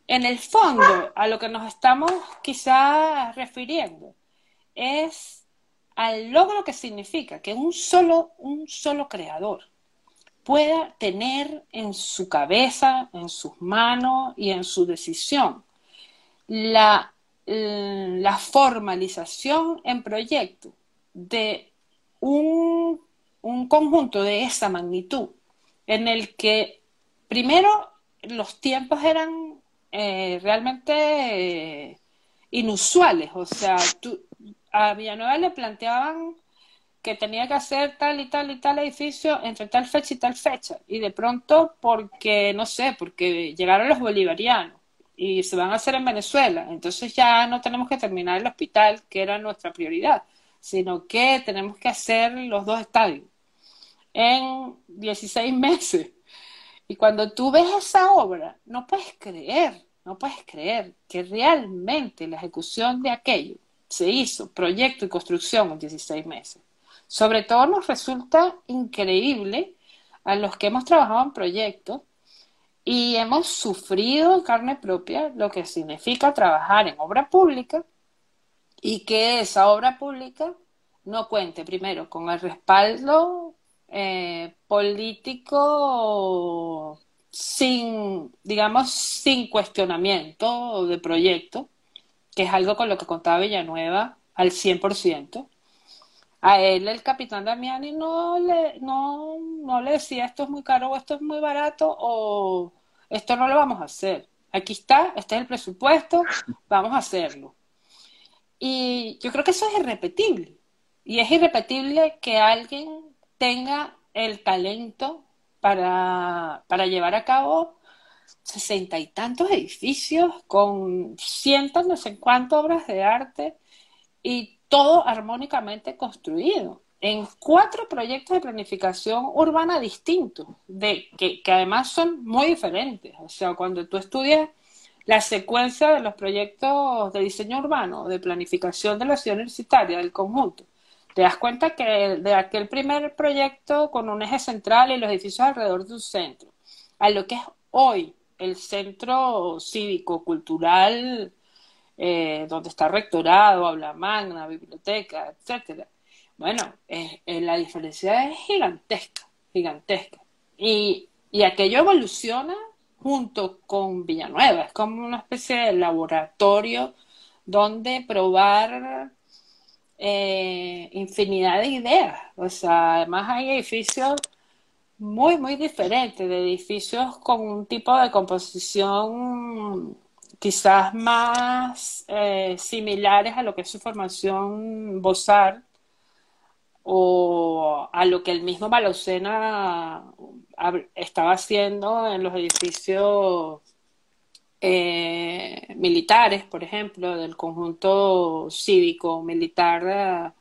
en el fondo, a lo que nos estamos quizás refiriendo es al logro que significa que un solo, un solo creador pueda tener en su cabeza, en sus manos y en su decisión. La, la formalización en proyecto de un, un conjunto de esa magnitud en el que primero los tiempos eran eh, realmente eh, inusuales. O sea, a Villanueva le planteaban que tenía que hacer tal y tal y tal edificio entre tal fecha y tal fecha. Y de pronto, porque, no sé, porque llegaron los bolivarianos y se van a hacer en Venezuela, entonces ya no tenemos que terminar el hospital, que era nuestra prioridad, sino que tenemos que hacer los dos estadios en 16 meses. Y cuando tú ves esa obra, no puedes creer, no puedes creer que realmente la ejecución de aquello se hizo, proyecto y construcción en 16 meses. Sobre todo nos resulta increíble a los que hemos trabajado en proyectos y hemos sufrido en carne propia lo que significa trabajar en obra pública y que esa obra pública no cuente primero con el respaldo eh, político sin, digamos, sin cuestionamiento de proyecto, que es algo con lo que contaba Villanueva al 100%. A él el capitán Damiani no le, no, no le decía esto es muy caro o esto es muy barato o esto no lo vamos a hacer. Aquí está, este es el presupuesto, vamos a hacerlo. Y yo creo que eso es irrepetible. Y es irrepetible que alguien tenga el talento para, para llevar a cabo sesenta y tantos edificios con cientos, no sé cuántas obras de arte y todo armónicamente construido en cuatro proyectos de planificación urbana distintos, de, que, que además son muy diferentes. O sea, cuando tú estudias la secuencia de los proyectos de diseño urbano, de planificación de la ciudad universitaria, del conjunto, te das cuenta que de aquel primer proyecto con un eje central y los edificios alrededor de un centro, a lo que es hoy el centro cívico, cultural, eh, donde está rectorado, aula magna, biblioteca, etcétera. Bueno, eh, la diferencia es gigantesca, gigantesca. Y, y aquello evoluciona junto con Villanueva, es como una especie de laboratorio donde probar eh, infinidad de ideas. O sea, además hay edificios muy, muy diferentes, de edificios con un tipo de composición quizás más eh, similares a lo que es su formación Bozar o a lo que el mismo Balocena estaba haciendo en los edificios eh, militares, por ejemplo, del conjunto cívico militar,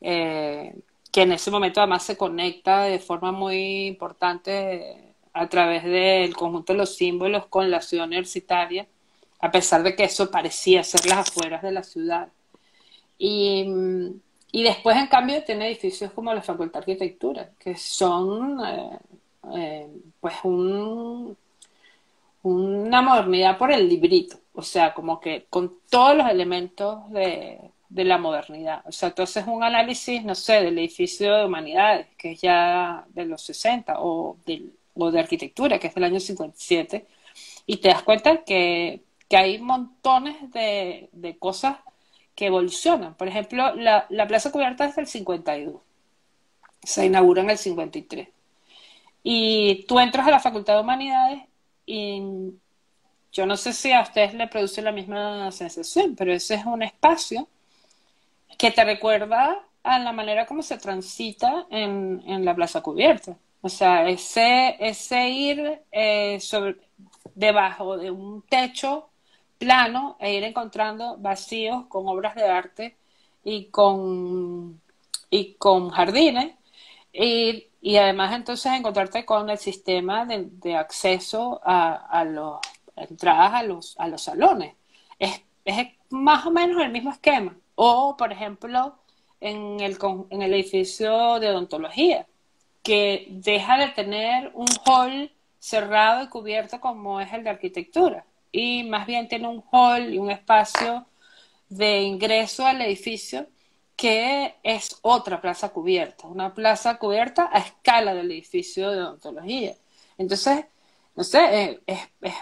eh, que en ese momento además se conecta de forma muy importante a través del conjunto de los símbolos con la ciudad universitaria, a pesar de que eso parecía ser las afueras de la ciudad. Y, y después, en cambio, tiene edificios como la Facultad de Arquitectura, que son eh, pues un una modernidad por el librito, o sea, como que con todos los elementos de, la modernidad. O sea, entonces un análisis, no sé, del edificio de humanidades, que es ya de los 60, o, o de arquitectura, que es del año 57, y te das cuenta que, hay montones de, cosas que evolucionan. Por ejemplo, la, la Plaza Cubierta es del 52, se inaugura en el 53. Y tú entras a la Facultad de Humanidades y yo no sé si a ustedes le produce la misma sensación, pero ese es un espacio que te recuerda a la manera como se transita en, la plaza cubierta. O sea, ese, ese ir eh, sobre, debajo de un techo plano e ir encontrando vacíos con obras de arte y con, y con jardines. Y y además entonces encontrarte con el sistema de, acceso a, a los entradas a los, a los salones. Es, es, más o menos el mismo esquema. O, por ejemplo, en el, en el edificio de odontología, que deja de tener un hall cerrado y cubierto como es el de arquitectura. Y más bien tiene un hall y un espacio de ingreso al edificio que es otra plaza cubierta, una plaza cubierta a escala del edificio de odontología. Entonces, no sé, eh, es,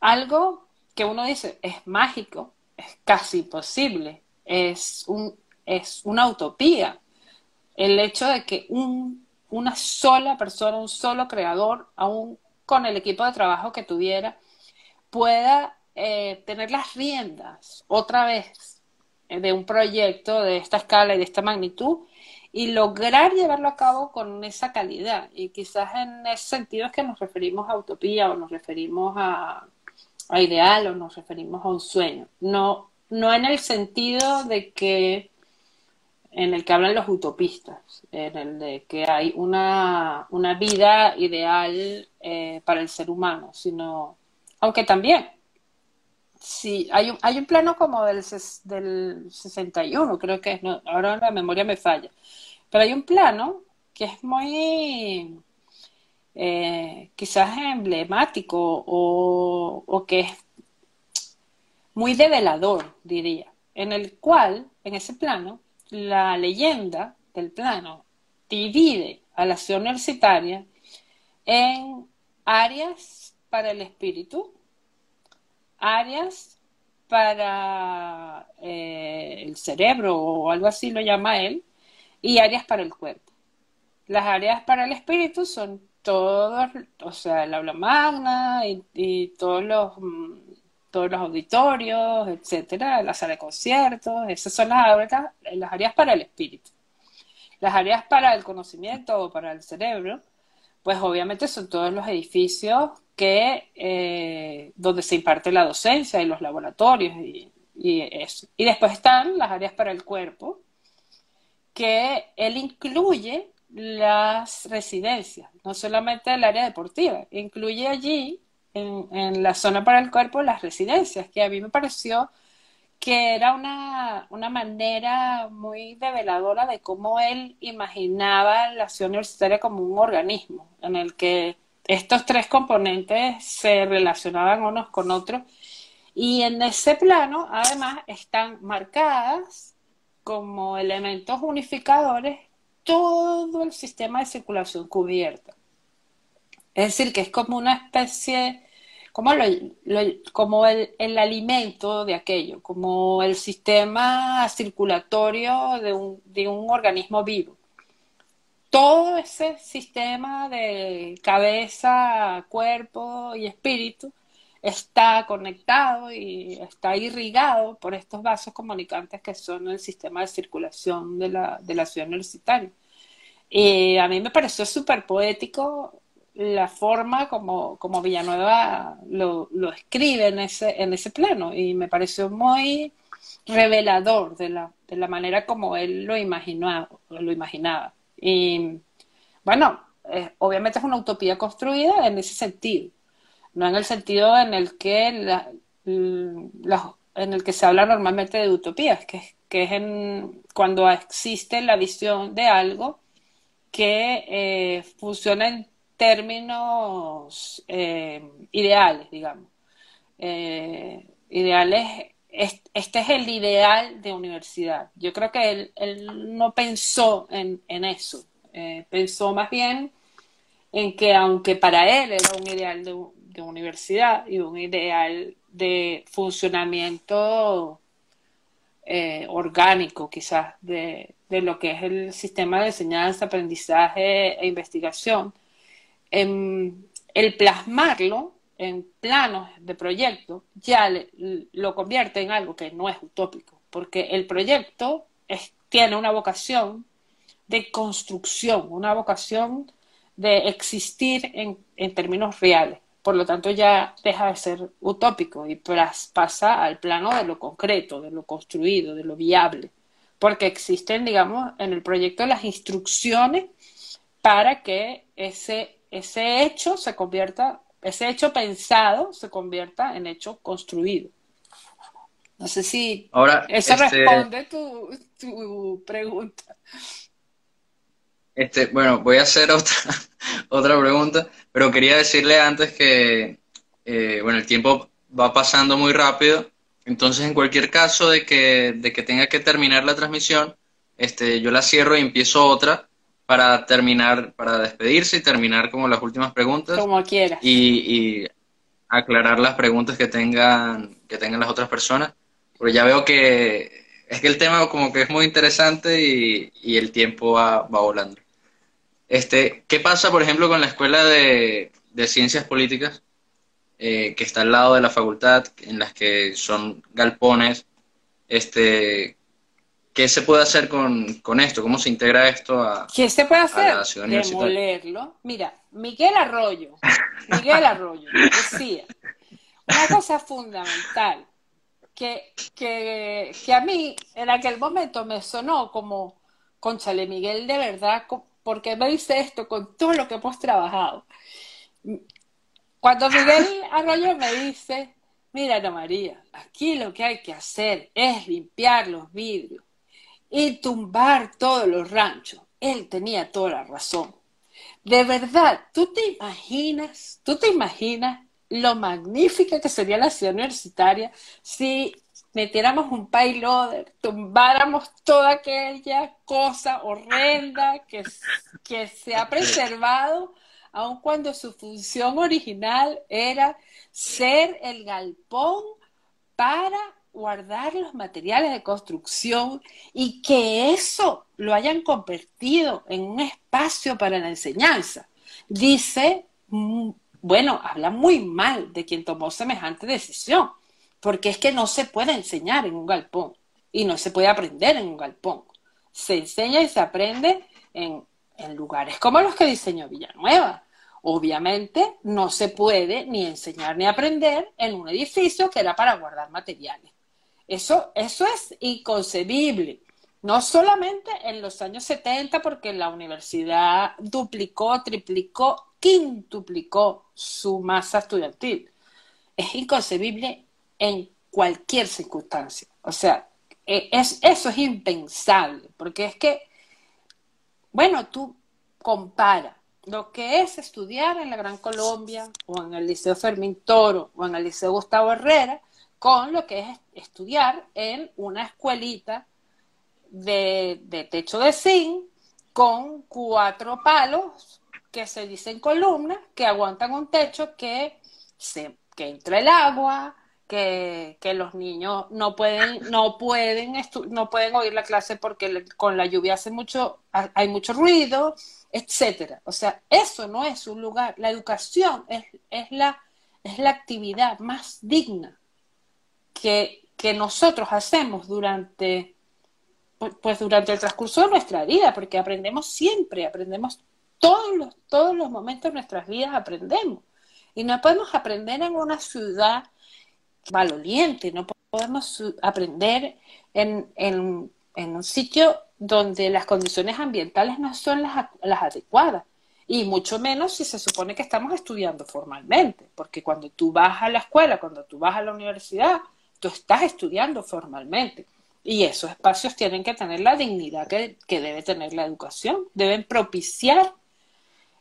algo que uno dice, es mágico, es casi posible, es, un, es una utopía. El hecho de que un, una sola persona, un solo creador, aún con el equipo de trabajo que tuviera, pueda eh, tener las riendas otra vez de un proyecto de esta escala y de esta magnitud y lograr llevarlo a cabo con esa calidad. Y quizás en ese sentido es que nos referimos a utopía o nos referimos a, ideal o nos referimos a un sueño. No, no en el sentido de que en el que hablan los utopistas, en el de que hay una, una vida ideal eh, para el ser humano, sino, aunque también, sí, hay un, hay un plano como del, del 61, creo que es, no, ahora la memoria me falla, pero hay un plano que es muy eh, quizás emblemático o, que es muy develador, diría, en el cual, en ese plano, la leyenda del plano divide a la ciudad universitaria en áreas para el espíritu, áreas para eh, el cerebro o algo así lo llama él, y áreas para el cuerpo. Las áreas para el espíritu son todos, o sea, el aula magna y, todos los mm, todos los auditorios, etcétera, la sala de conciertos, esas son las áreas para el espíritu. Las áreas para el conocimiento o para el cerebro, pues obviamente son todos los edificios que eh, donde se imparte la docencia y los laboratorios y, eso. Y después están las áreas para el cuerpo, que él incluye las residencias, no solamente el área deportiva, incluye allí, en, la zona para el cuerpo, las residencias, que a mí me pareció que era una, una manera muy develadora de cómo él imaginaba la ciudad universitaria como un organismo, en el que estos tres componentes se relacionaban unos con otros. Y en ese plano, además, están marcadas como elementos unificadores todo el sistema de circulación cubierta. Es decir, que es como una especie, como, como el, el, alimento de aquello, como el sistema circulatorio de un, de un organismo vivo. Todo ese sistema de cabeza, cuerpo y espíritu está conectado y está irrigado por estos vasos comunicantes que son el sistema de circulación de la, ciudad universitaria. Y a mí me pareció súper poético la forma como, Villanueva lo, escribe en ese, en ese plano y me pareció muy revelador de la, de la manera como él lo imaginaba. Lo imaginaba. Y bueno, eh, obviamente es una utopía construida en ese sentido no en el sentido en el que en el que se habla normalmente de utopías, que, que es en, cuando existe la visión de algo que eh, funciona en términos eh, ideales, digamos. Eh, ideales, este es el ideal de universidad. Yo creo que él, no pensó en, eso, pensó más bien en que aunque para él era un ideal de, universidad y un ideal de funcionamiento eh, orgánico quizás de, lo que es el sistema de enseñanza, aprendizaje e investigación, el plasmarlo en planos de proyecto ya lo convierte en algo que no es utópico, porque el proyecto tiene una vocación de construcción, una vocación de existir en términos reales. Por lo tanto, ya deja de ser utópico y pasa al plano de lo concreto, de lo construido, de lo viable. Porque existen, digamos, en el proyecto las instrucciones para que ese, ese hecho se convierta, ese hecho pensado se convierta en hecho construido. No sé si Ahora, eso este responde tu, tu pregunta. Este, bueno, voy a hacer otra, otra pregunta, pero quería decirle antes que, eh, bueno, el tiempo va pasando muy rápido, entonces en cualquier caso de que, de que tenga que terminar la transmisión, este, yo la cierro y empiezo otra para terminar, para despedirse y terminar como las últimas preguntas. Como quieras. Y, y aclarar las preguntas que tengan, que tengan las otras personas. Porque ya veo que es que el tema como que es muy interesante y, y el tiempo va, va, volando. Este, ¿Qué pasa, por ejemplo, con la Escuela de, de Ciencias Políticas, eh, que está al lado de la facultad, en las que son galpones? Este, ¿Qué se puede hacer con, con esto? ¿Cómo se integra esto a, ¿Qué se puede hacer? Demolerlo. Mira, Miguel Arroyo, Miguel Arroyo decía una cosa fundamental que, que, que a mí en aquel momento me sonó como, conchale, Miguel, de verdad, ¿por qué me dice esto con todo lo que hemos trabajado? Cuando Miguel Arroyo me dice, mira, Ana María, aquí lo que hay que hacer es limpiar los vidrios y tumbar todos los ranchos. Él tenía toda la razón. De verdad, tú te imaginas, tú te imaginas lo magnífica que sería la ciudad universitaria si metiéramos un payloader, tumbáramos toda aquella cosa horrenda que, que se ha preservado, aun cuando su función original era ser el galpón para guardar los materiales de construcción y que eso lo hayan convertido en un espacio para la enseñanza. Dice, bueno, habla muy mal de quien tomó semejante decisión, porque es que no se puede enseñar en un galpón y no se puede aprender en un galpón. Se enseña y se aprende en, en lugares como los que diseñó Villanueva. Obviamente no se puede ni enseñar ni aprender en un edificio que era para guardar materiales. Eso, eso es inconcebible. No solamente en los años 70, porque la universidad duplicó, triplicó, quintuplicó su masa estudiantil. Es inconcebible en cualquier circunstancia. O sea, e, es, eso es impensable, porque es que, bueno, tú compara lo que es estudiar en la Gran Colombia o en el Liceo Fermín Toro o en el Liceo Gustavo Herrera con lo que es estudiar en una escuelita de, techo de zinc con cuatro palos que se dicen columnas, que aguantan un techo que, se, que entra el agua, que, los niños no pueden, no pueden, no pueden oír la clase porque con la lluvia hace mucho, hay mucho ruido, etcétera. O sea, eso no es un lugar. La educación es, es, la, es la actividad más digna que, nosotros hacemos durante, pues durante el transcurso de nuestra vida, porque aprendemos siempre, aprendemos todos los, todos los momentos de nuestras vidas aprendemos. Y no podemos aprender en una ciudad maloliente, no podemos aprender en, en, en, un sitio donde las condiciones ambientales no son las, las adecuadas. Y mucho menos si se supone que estamos estudiando formalmente, porque cuando tú vas a la escuela, cuando tú vas a la universidad, tú estás estudiando formalmente. Y esos espacios tienen que tener la dignidad que, debe tener la educación, deben propiciar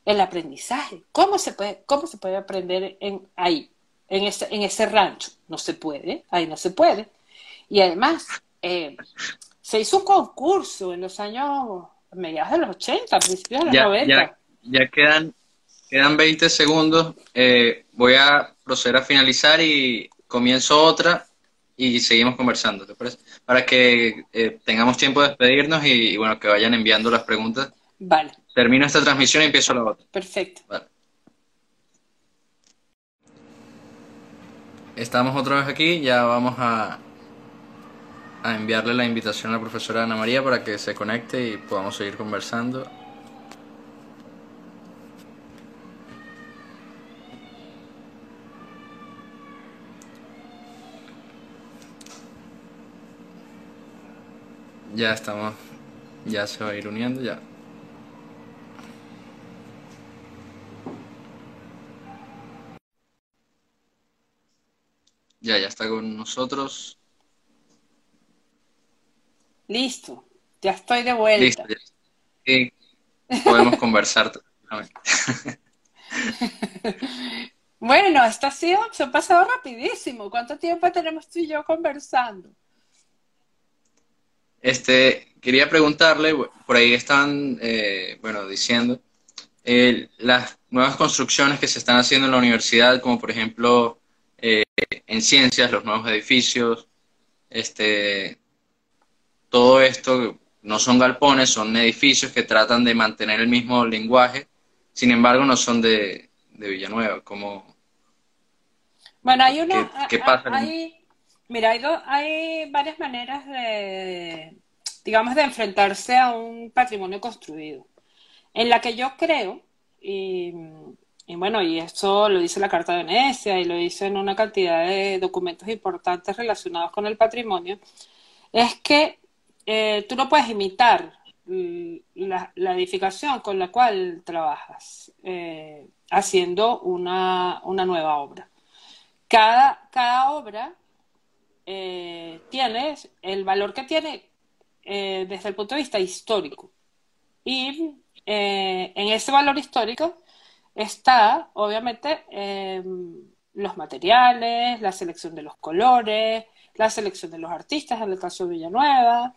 el aprendizaje. ¿Cómo se puede, cómo se puede aprender en, ahí, en ese, en ese rancho? No se puede, ahí no se puede. Y además, eh, se hizo un concurso en los años mediados de los 80, principios de los 90. Ya, quedan, quedan 20 segundos. Eh, voy a proceder a finalizar y comienzo otra y seguimos conversando, ¿te parece? Para que eh, tengamos tiempo de despedirnos y, bueno, que vayan enviando las preguntas. Vale. Termino esta transmisión y empiezo la otra. Perfecto. Vale. Estamos otra vez aquí, ya vamos a, a enviarle la invitación a la profesora Ana María para que se conecte y podamos seguir conversando. Ya estamos, ya se va a ir uniendo, ya. Ya, ya está con nosotros. Listo, ya estoy de vuelta. Listo, Sí, podemos conversar bueno, esta ha sido, se ha pasado rapidísimo. ¿Cuánto tiempo tenemos tú y yo conversando? Este, quería preguntarle, por ahí están, eh, bueno, diciendo, eh, las nuevas construcciones que se están haciendo en la universidad, como por ejemplo eh, en ciencias, los nuevos edificios, este, todo esto no son galpones, son edificios que tratan de mantener el mismo lenguaje, sin embargo no son de, Villanueva, como... Bueno, hay una... ¿Qué, pasa? Mira, hay, varias maneras de, digamos, de enfrentarse a un patrimonio construido. En la que yo creo, y, bueno, y esto lo dice la Carta de Venecia y lo dice en una cantidad de documentos importantes relacionados con el patrimonio, es que eh, tú no puedes imitar la, edificación con la cual trabajas eh, haciendo una, nueva obra. Cada, cada obra eh, tiene el valor que tiene desde el punto de vista histórico. Y en ese valor histórico está, obviamente, los materiales, la selección de los colores, la selección de los artistas, en el caso de Villanueva,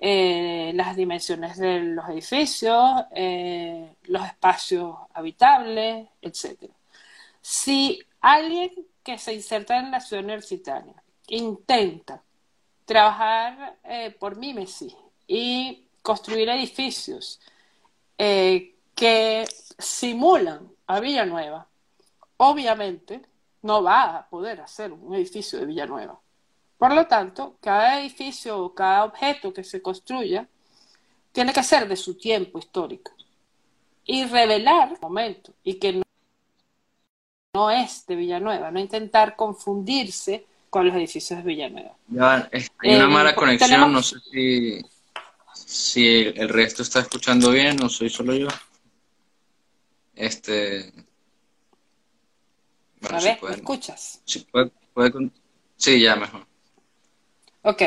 eh, las dimensiones de los edificios, eh, los espacios habitables, etc. Si alguien que se inserta en la ciudad universitaria intenta trabajar eh, por mímesis y construir edificios que simulan a Villanueva, obviamente no va a poder hacer un edificio de Villanueva. Por lo tanto, cada edificio o cada objeto que se construya tiene que ser de su tiempo histórico y revelar el momento y que no, es de Villanueva, no intentar confundirse con los edificios de Villanueva. hay una mala conexión, no sé si, si el, resto está escuchando bien o soy solo yo. Este. a ver, ¿me escuchas? sí, ya mejor. Ok.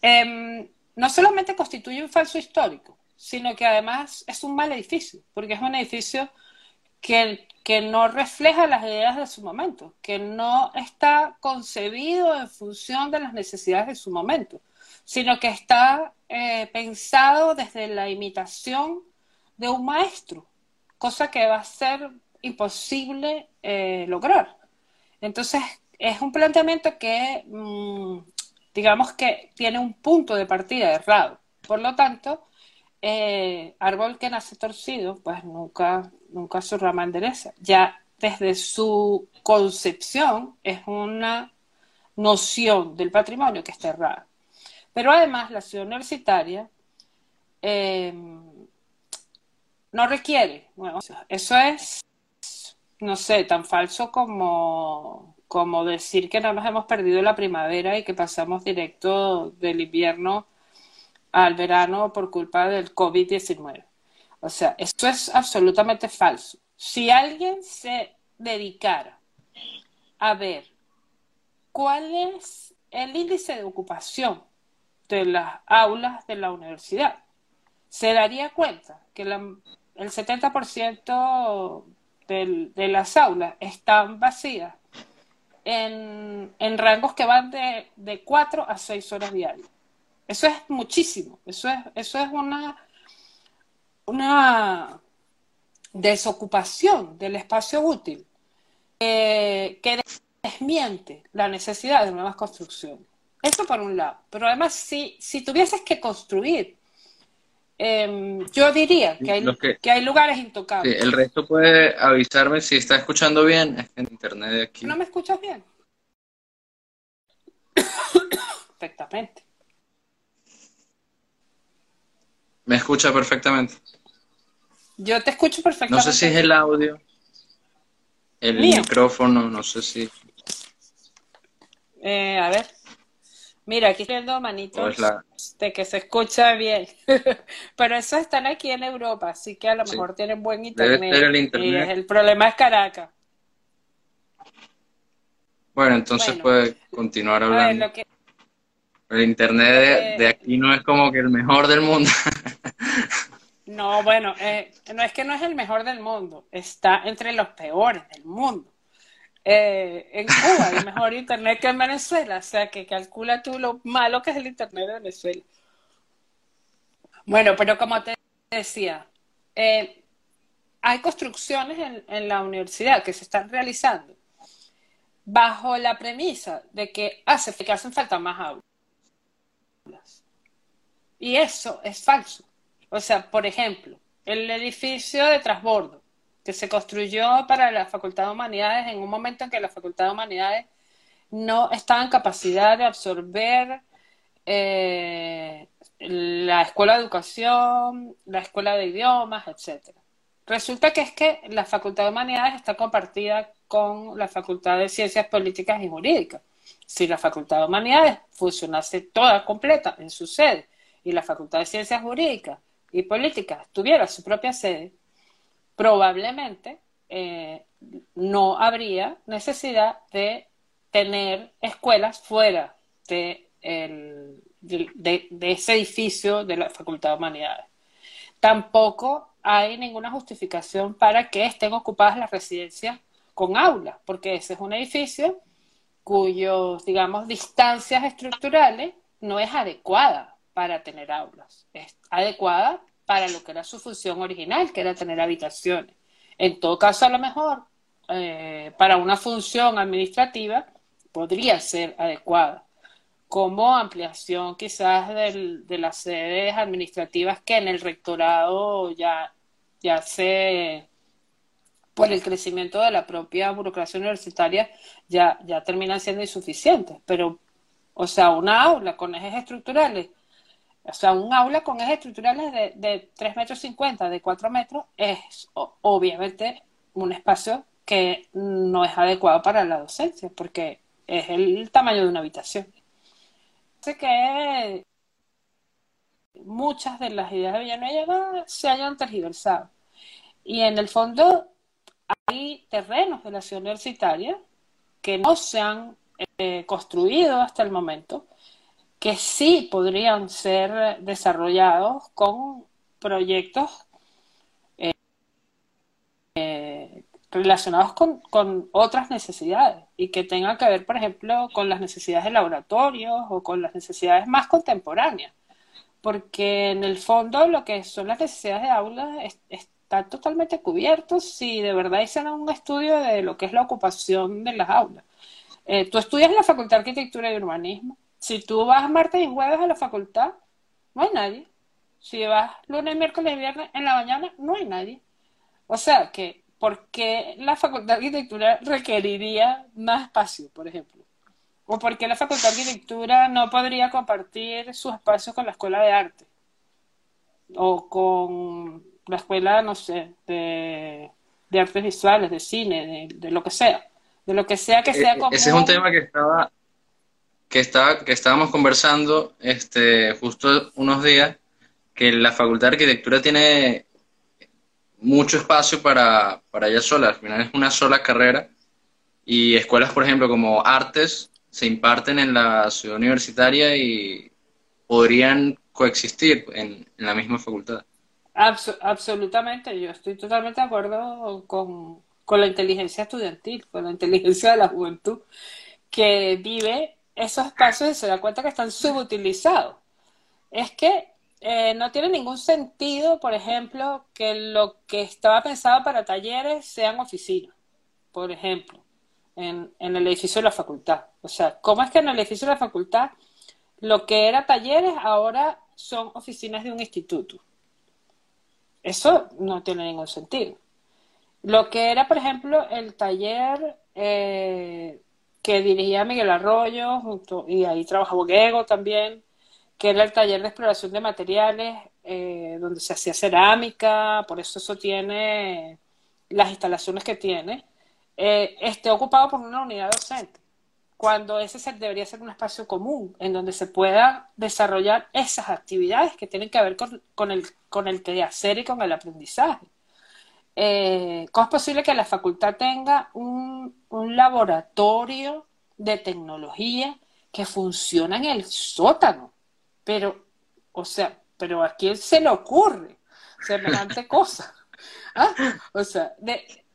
Em, no solamente constituye un falso histórico, sino que además es un mal edificio, porque es un edificio que, no refleja las ideas de su momento, que no está concebido en función de las necesidades de su momento, sino que está eh, pensado desde la imitación de un maestro, cosa que va a ser imposible eh, lograr. Entonces, es un planteamiento que mm, digamos que tiene un punto de partida errado. Por lo tanto, eh, árbol que nace torcido, pues nunca, nunca su rama endereza. Ya desde su concepción es una noción del patrimonio que está errada. Pero además la ciudad universitaria eh, no requiere, eso es, no sé, tan falso como como decir que no nos hemos perdido la primavera y que pasamos directo del invierno al verano por culpa del COVID-19. O sea, esto es absolutamente falso. Si alguien se dedicara a ver cuál es el índice de ocupación de las aulas de la universidad, se daría cuenta que el 70% de las aulas están vacías en, rangos que van de, de 4 a 6 horas diarias. Eso es muchísimo, eso es, eso es una, una desocupación del espacio útil que desmiente la necesidad de nuevas construcciones. Eso por un lado. Pero además, si, si tuvieses que construir, em, yo diría que hay, que, hay lugares intocables. el resto puede avisarme si está escuchando bien. Es en internet de aquí. ¿No me escuchas bien? Perfectamente. ¿Me escucha perfectamente? Yo te escucho perfectamente. No sé si es el audio, el micrófono, no sé si. Eh, a ver. Mira, aquí estoy viendo manitos de que se escucha bien. Pero esos están aquí en Europa, así que a lo mejor tienen buen internet. el internet. Y el problema es Caracas. Bueno, entonces puede continuar hablando. El internet de, aquí no es como que el mejor del mundo. no, bueno, eh, no es que no es el mejor del mundo, está entre los peores del mundo. Eh, en Cuba hay mejor internet que en Venezuela, o sea que calcula tú lo malo que es el internet de Venezuela. Bueno, pero como te decía, eh, hay construcciones en, la universidad que se están realizando bajo la premisa de que, hace, que hacen falta más aulas. Y eso es falso. O sea, por ejemplo, el edificio de transbordo que se construyó para la Facultad de Humanidades en un momento en que la Facultad de Humanidades no estaba en capacidad de absorber eh, la escuela de educación, la escuela de idiomas, etcétera. Resulta que es que la Facultad de Humanidades está compartida con la Facultad de Ciencias Políticas y Jurídicas. Si la Facultad de Humanidades funcionase toda completa en su sede y la Facultad de Ciencias Jurídicas y Políticas tuviera su propia sede, probablemente eh, no habría necesidad de tener escuelas fuera de, ese edificio de la Facultad de Humanidades. Tampoco hay ninguna justificación para que estén ocupadas las residencias con aulas, porque ese es un edificio cuyos, digamos, distancias estructurales no es adecuada para tener aulas, adecuada para lo que era su función original, que era tener habitaciones. En todo caso, a lo mejor, eh, para una función administrativa, podría ser adecuada, como ampliación quizás de las sedes administrativas que en el rectorado ya, ya se, por el crecimiento de la propia burocracia universitaria, ya, ya terminan siendo insuficientes. Pero, o sea, una aula con ejes estructurales o sea, un aula con ejes estructurales de, de 3 metros 50, de 4 metros, es obviamente un espacio que no es adecuado para la docencia, porque es el tamaño de una habitación. Así que muchas de las ideas de Villanueva se hayan tergiversado. Y en el fondo hay terrenos de la ciudad universitaria que no se han eh, construido hasta el momento, que sí podrían ser desarrollados con proyectos eh, eh, relacionados con, otras necesidades y que tengan que ver, por ejemplo, con las necesidades de laboratorios o con las necesidades más contemporáneas. Porque en el fondo lo que son las necesidades de aulas está totalmente cubierto si de verdad hicieran un estudio de lo que es la ocupación de las aulas. Eh, tú estudias en la Facultad de Arquitectura y Urbanismo si tú vas martes y jueves a la facultad, no hay nadie. Si vas lunes, miércoles y viernes en la mañana, no hay nadie. O sea que, ¿por qué la facultad de arquitectura requeriría más espacio, por ejemplo? ¿O por qué la facultad de arquitectura no podría compartir sus espacios con la escuela de arte? O con la escuela, no sé, de, artes visuales, de cine, de, lo que sea. De lo que sea que sea como... Ese es un tema que estaba que, estaba, que estábamos conversando este, justo unos días, que la Facultad de Arquitectura tiene mucho espacio para, para ella sola, al final es una sola carrera, y escuelas, por ejemplo, como artes, se imparten en la ciudad universitaria y podrían coexistir en, la misma facultad. absolutamente, yo estoy totalmente de acuerdo con, con la inteligencia estudiantil, con la inteligencia de la juventud, que vive esos espacios y se da cuenta que están subutilizados. Es que eh, no tiene ningún sentido, por ejemplo, que lo que estaba pensado para talleres sean oficinas, por ejemplo, en, en el edificio de la facultad. O sea, ¿cómo es que en el edificio de la facultad lo que era talleres ahora son oficinas de un instituto? Eso no tiene ningún sentido. Lo que era, por ejemplo, el taller eh, que dirigía Miguel Arroyo, junto, y ahí trabajaba Diego también, que era el taller de exploración de materiales, eh, donde se hacía cerámica, por eso eso tiene las instalaciones que tiene, eh, esté ocupado por una unidad docente, cuando ese debería ser un espacio común, en donde se pueda desarrollar esas actividades que tienen que ver con, con el, con el hacer y con el aprendizaje. Eh, ¿Cómo es posible que la facultad tenga un, laboratorio de tecnología que funciona en el sótano? Pero, o sea, pero a quién se le ocurre semejante cosa? ¿Ah? O sea,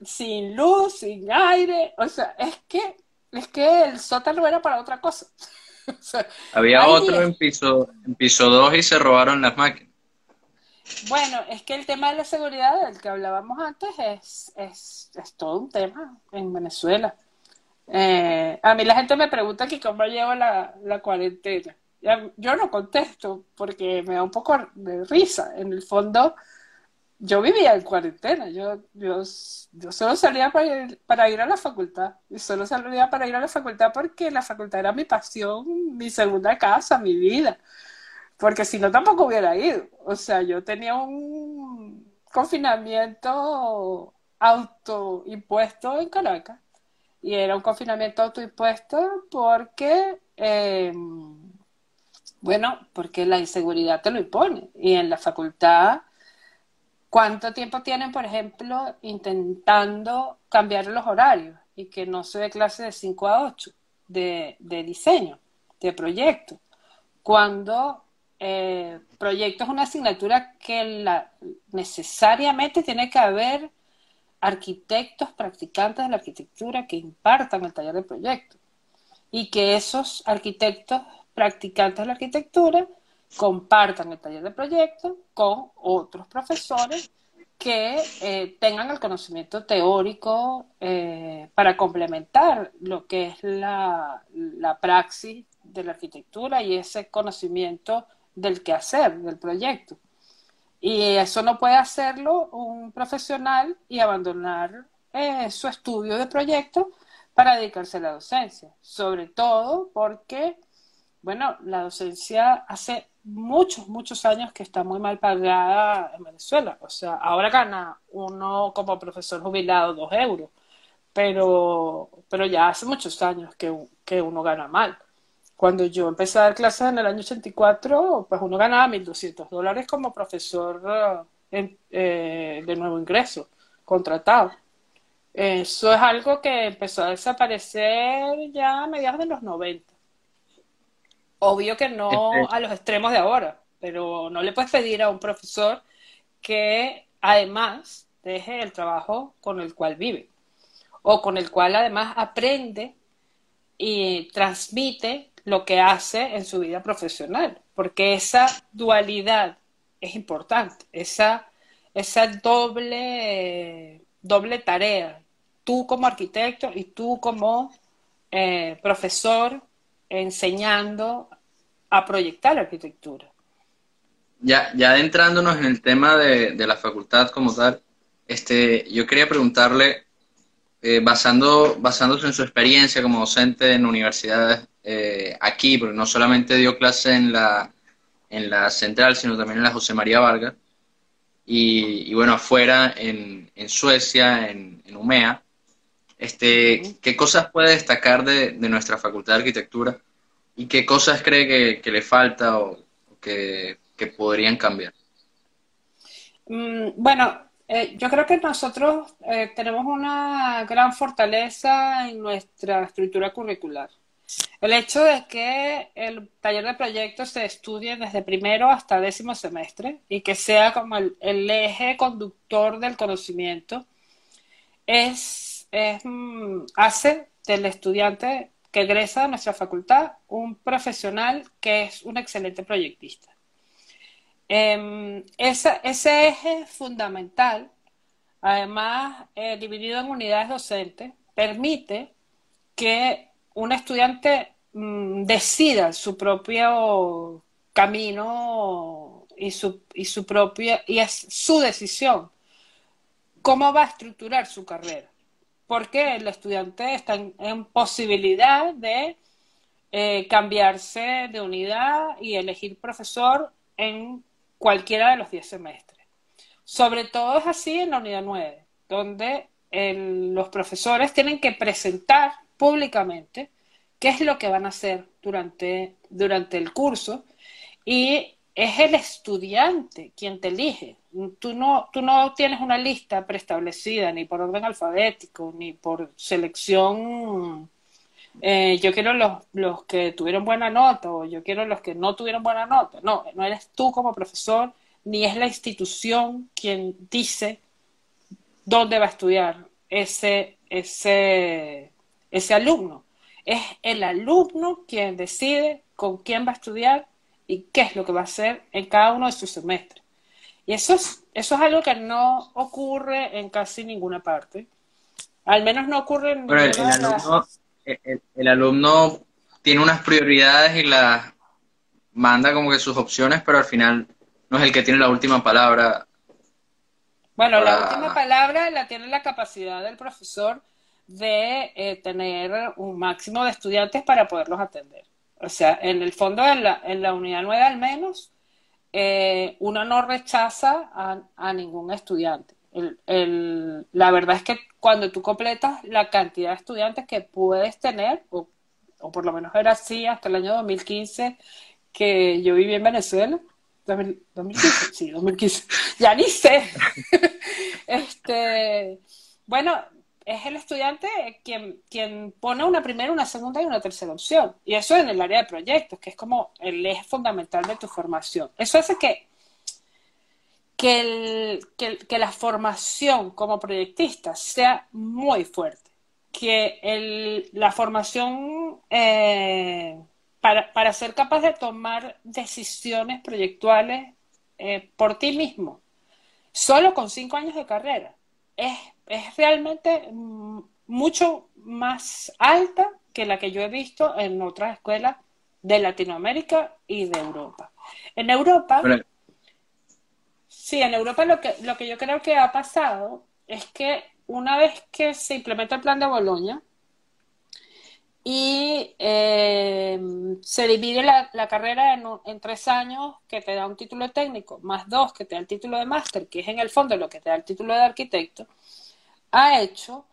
sin luz, sin aire, o sea, es que, es que el sótano era para otra cosa. Había otro en piso, en piso 2 y se robaron las máquinas. Bueno, es que el tema de la seguridad del que hablábamos antes es, es, es todo un tema en Venezuela. Eh, a mí la gente me pregunta que cómo llevo la, la cuarentena. Yo no contesto porque me da un poco de risa. En el fondo, yo vivía en cuarentena. Yo, yo, yo solo salía para ir, para ir a la facultad. Y solo salía para ir a la facultad porque la facultad era mi pasión, mi segunda casa, mi vida porque si no tampoco hubiera ido. O sea, yo tenía un confinamiento autoimpuesto en Caracas y era un confinamiento autoimpuesto porque, em, bueno, porque la inseguridad te lo impone y en la facultad, ¿cuánto tiempo tienen, por ejemplo, intentando cambiar los horarios y que no se dé clase de 5 a 8 de, de diseño, de proyecto? Cuando eh, proyecto es una asignatura que necesariamente tiene que haber arquitectos practicantes de la arquitectura que impartan el taller de proyecto. Y que esos arquitectos practicantes de la arquitectura compartan el taller de proyecto con otros profesores que eh, tengan el conocimiento teórico eh, para complementar lo que es la, la praxis de la arquitectura y ese conocimiento del quehacer, del proyecto. Y eso no puede hacerlo un profesional y abandonar eh, su estudio de proyecto para dedicarse a la docencia. Sobre todo porque, bueno, la docencia hace muchos, muchos años que está muy mal pagada en Venezuela. O sea, ahora gana uno como profesor jubilado dos euros, pero, pero ya hace muchos años que, que uno gana mal. Cuando yo empecé a dar clases en el año 84, pues uno ganaba 1.200 dólares como profesor eh, eh, de nuevo ingreso, contratado. Eso es algo que empezó a desaparecer ya a mediados de los 90. Obvio que no este a los extremos de ahora, pero no le puedes pedir a un profesor que además deje el trabajo con el cual vive o con el cual además aprende y transmite lo que hace en su vida profesional, porque esa dualidad es importante, esa, esa doble, doble tarea, tú como arquitecto y tú como eh, profesor enseñando a proyectar arquitectura. Ya, ya adentrándonos en el tema de, de la facultad como tal, este, yo quería preguntarle, eh, basando, basándose en su experiencia como docente en universidades eh, aquí, porque no solamente dio clase en la, en la central, sino también en la José María Vargas. Y, bueno, afuera en, en Suecia, en, en, UMEA. Este, ¿Qué cosas puede destacar de, de, nuestra Facultad de Arquitectura y qué cosas cree que, que le falta o, que, que, podrían cambiar? Mm, bueno, eh, yo creo que nosotros eh, tenemos una gran fortaleza en nuestra estructura curricular. El hecho de que el taller de proyectos se estudie desde primero hasta décimo semestre y que sea como el, eje conductor del conocimiento es, mm, hace del estudiante que egresa de nuestra facultad un profesional que es un excelente proyectista. Em, ese eje fundamental, además eh, dividido en unidades docentes, permite que un estudiante mm, decida su propio camino y su, y su propia, y es su decisión, cómo va a estructurar su carrera. Porque el estudiante está en, posibilidad de eh, cambiarse de unidad y elegir profesor en cualquiera de los 10 semestres. Sobre todo es así en la unidad 9, donde los profesores tienen que presentar públicamente qué es lo que van a hacer durante, durante el curso y es el estudiante quien te elige. Tú no, tú no tienes una lista preestablecida ni por orden alfabético ni por selección. Eh, yo quiero los, los que tuvieron buena nota o yo quiero los que no tuvieron buena nota. No, no eres tú como profesor ni es la institución quien dice dónde va a estudiar ese, ese, ese alumno. Es el alumno quien decide con quién va a estudiar y qué es lo que va a hacer en cada uno de sus semestres. Y eso es, eso es algo que no ocurre en casi ninguna parte. Al menos no ocurre en Pero el, ninguna el las- alumno, el- el alumno tiene unas prioridades y las manda como que sus opciones, pero al final no es el que tiene la última palabra. Bueno, la última palabra la tiene la capacidad del profesor de eh, tener un máximo de estudiantes para poderlos atender. O sea, en el fondo, en la, en la unidad 9 al menos, eh, uno no rechaza a, a ningún estudiante. La verdad es que cuando tú completas la cantidad de estudiantes que puedes tener, o, o por lo menos era así hasta el año 2015 que yo viví en Venezuela, 2000 2015, sí, 2015, ya ni sé. Este, bueno, es el estudiante quien, quien pone una primera, una segunda y una tercera opción. Y eso en el área de proyectos, que es como el eje fundamental de tu formación. Eso hace que, que, el- que, la formación como proyectista sea muy fuerte. Que el- la formación eh, para, para ser capaz de tomar decisiones proyectuales eh, por ti mismo, solo con cinco años de carrera, es, es realmente mm, mucho más alta que la que yo he visto en otras escuelas de Latinoamérica y de Europa. En Europa, sí, en Europa lo que, lo que yo creo que ha pasado es que una vez que se implementa el plan de Boloña y eh, se divide la, la carrera en, en tres años que te da un título técnico, más dos que te da el título de máster, que es en el fondo lo que te da el título de arquitecto, ha hecho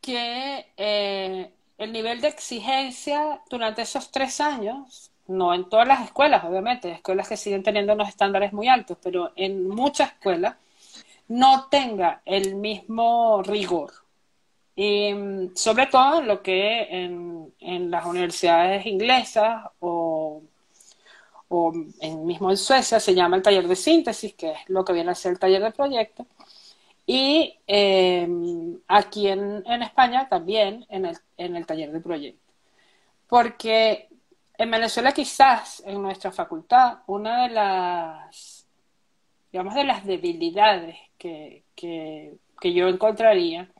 que eh, el nivel de exigencia durante esos tres años, no en todas las escuelas, obviamente, escuelas que siguen teniendo unos estándares muy altos, pero en muchas escuelas no tenga el mismo rigor. Y mm, sobre todo en lo que en, en las universidades inglesas o, o en, mismo en Suecia se llama el taller de síntesis, que es lo que viene a ser el taller de proyecto. Y eh, aquí en, en España también en el, en el taller de proyecto. Porque en Venezuela quizás en nuestra facultad una de las, digamos, de las debilidades que, que, que yo encontraría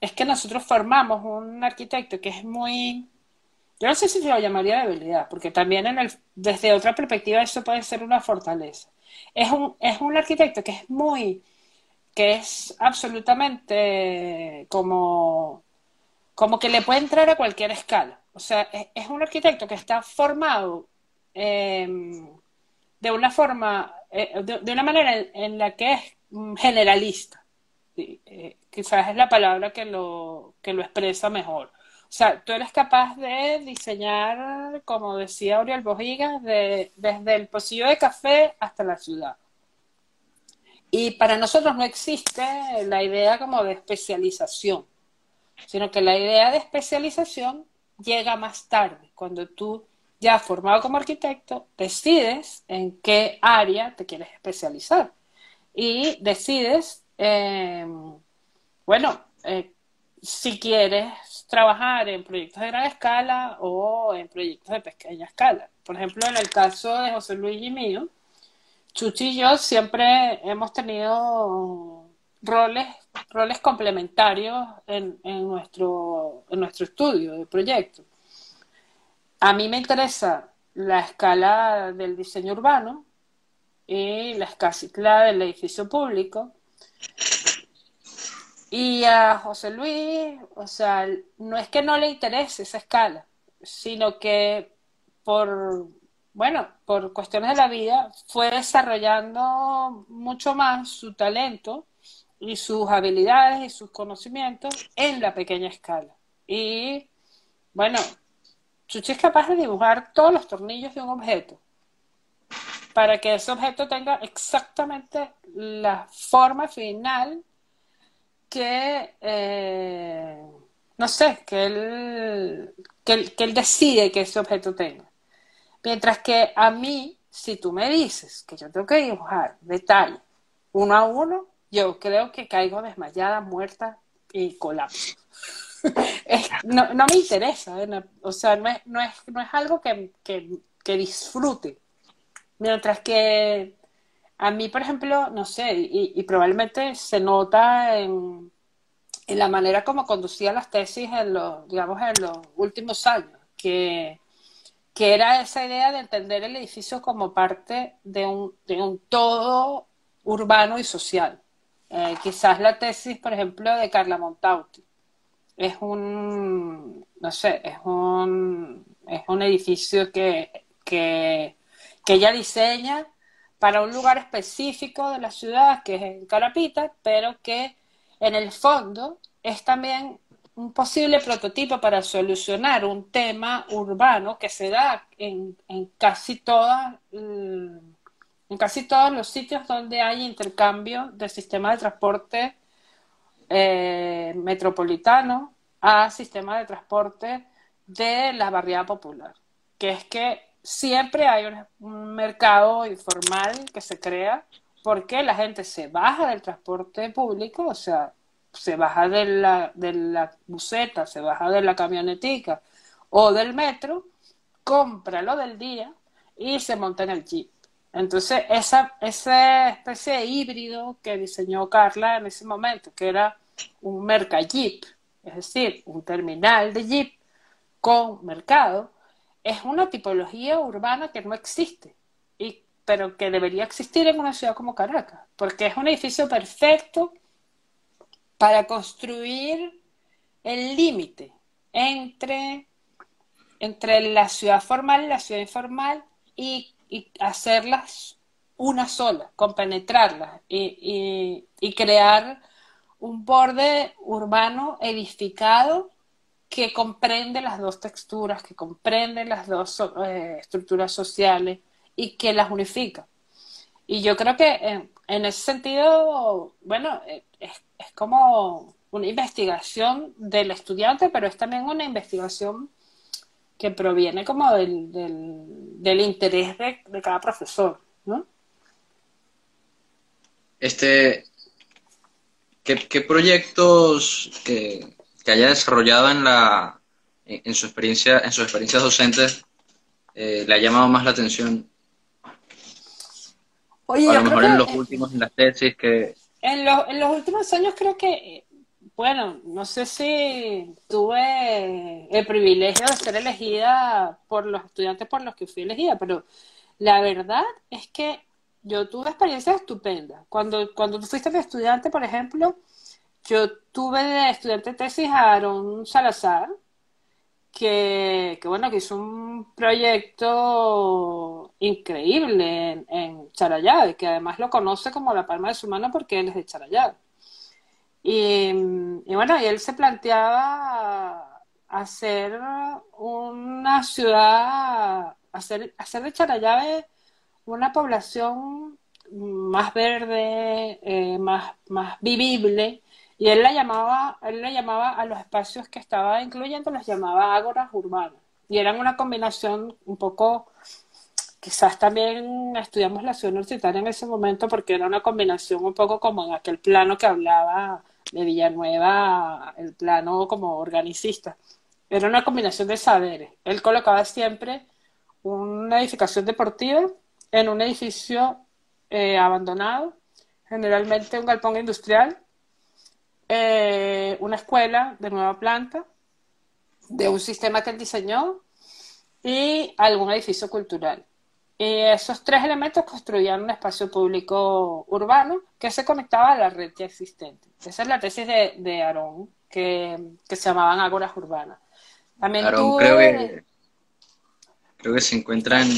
es que nosotros formamos un arquitecto que es muy, yo no sé si se lo llamaría debilidad, porque también en el, desde otra perspectiva eso puede ser una fortaleza. Es un, es un arquitecto que es muy, que es absolutamente como, como que le puede entrar a cualquier escala. O sea, es, un arquitecto que está formado eh, de una forma, eh, de, una manera en, la que es generalista. Sí, eh, quizás es la palabra que lo, que lo expresa mejor. O sea, tú eres capaz de diseñar, como decía Auriel Bojigas, de, desde el pocillo de café hasta la ciudad. Y para nosotros no existe la idea como de especialización, sino que la idea de especialización llega más tarde, cuando tú ya formado como arquitecto decides en qué área te quieres especializar y decides, eh, bueno, eh, si quieres trabajar en proyectos de gran escala o en proyectos de pequeña escala. Por ejemplo, en el caso de José Luis y mío, Chuchi y yo siempre hemos tenido roles, roles complementarios en, en, nuestro, en nuestro estudio de proyecto. A mí me interesa la escala del diseño urbano y la escala del edificio público. Y a José Luis, o sea, no es que no le interese esa escala, sino que por, bueno, por cuestiones de la vida fue desarrollando mucho más su talento y sus habilidades y sus conocimientos en la pequeña escala. Y bueno, Chuchi es capaz de dibujar todos los tornillos de un objeto para que ese objeto tenga exactamente la forma final que, eh, no sé, que él, que, él, que él decide que ese objeto tenga. Mientras que a mí, si tú me dices que yo tengo que dibujar detalle uno a uno, yo creo que caigo desmayada, muerta y colapso. no, no, me interesa, ¿eh? o sea, no es, no es, no es algo que, que, disfrute. Mientras que a mí, por ejemplo, no sé, y, probablemente se nota en, en, la manera como conducía las tesis en los, digamos, en los últimos años, que, que era esa idea de entender el edificio como parte de un, de un todo urbano y social. Eh, quizás la tesis, por ejemplo, de Carla Montauti es un, no sé, es un, es un edificio que, que, que ella diseña para un lugar específico de la ciudad, que es en Carapita, pero que en el fondo es también un posible prototipo para solucionar un tema urbano que se da en, casi todas mm, en casi todos los sitios donde hay intercambio del sistema de transporte eh, metropolitano a sistema de transporte de la barriada popular, que es que siempre hay un, mercado informal que se crea porque la gente se baja del transporte público, o sea, se baja de la, de la buseta, se baja de la camionetica o del metro, compra lo del día y se monta en el jeep. Entonces, esa, esa especie de híbrido que diseñó Carla en ese momento, que era un jeep, es decir, un terminal de jeep con mercado, es una tipología urbana que no existe, y, pero que debería existir en una ciudad como Caracas, porque es un edificio perfecto para construir el límite entre, entre la ciudad formal y la ciudad informal y, hacerlas una sola, compenetrarlas y, y crear un borde urbano edificado que comprende las dos texturas, que comprende las dos eh, estructuras sociales y que las unifica. Y yo creo que en, ese sentido, bueno, eh, es, como una investigación del estudiante, pero es también una investigación que proviene como del, del, interés de, de, cada profesor, ¿no? Este, ¿qué, qué proyectos que, que haya desarrollado en la en, su experiencia en sus experiencias docentes eh, le ha llamado más la atención Oye, a lo mejor en los últimos en las tesis que en, en los últimos años creo que bueno, no sé si tuve el privilegio de ser elegida por los estudiantes por los que fui elegida, pero la verdad es que yo tuve experiencias estupendas. Cuando, cuando tú fuiste mi estudiante, por ejemplo, yo tuve de estudiante de tesis a Aaron Salazar, que, bueno, que hizo un proyecto increíble en, en que además lo conoce como la palma de su mano porque él es de Charallave. Y, y bueno, y él se planteaba hacer una ciudad, hacer, hacer de Charallave una población más verde, eh, más, más vivible, y él la llamaba, él le llamaba a los espacios que estaba incluyendo, los llamaba ágoras urbanas. Y eran una combinación un poco, quizás también estudiamos la ciudad universitaria en ese momento porque era una combinación un poco como en aquel plano que hablaba de Villanueva, el plano como organicista. Era una combinación de saberes. Él colocaba siempre una edificación deportiva en un edificio eh, abandonado, generalmente un galpón industrial, eh, una escuela de nueva planta, de un sistema que él diseñó y algún edificio cultural. Y esos tres elementos construían un espacio público urbano que se conectaba a la red ya existente. Esa es la tesis de, de Aarón, que, se llamaban ágoras urbanas. También Aarón creo que, creo que se encuentra en,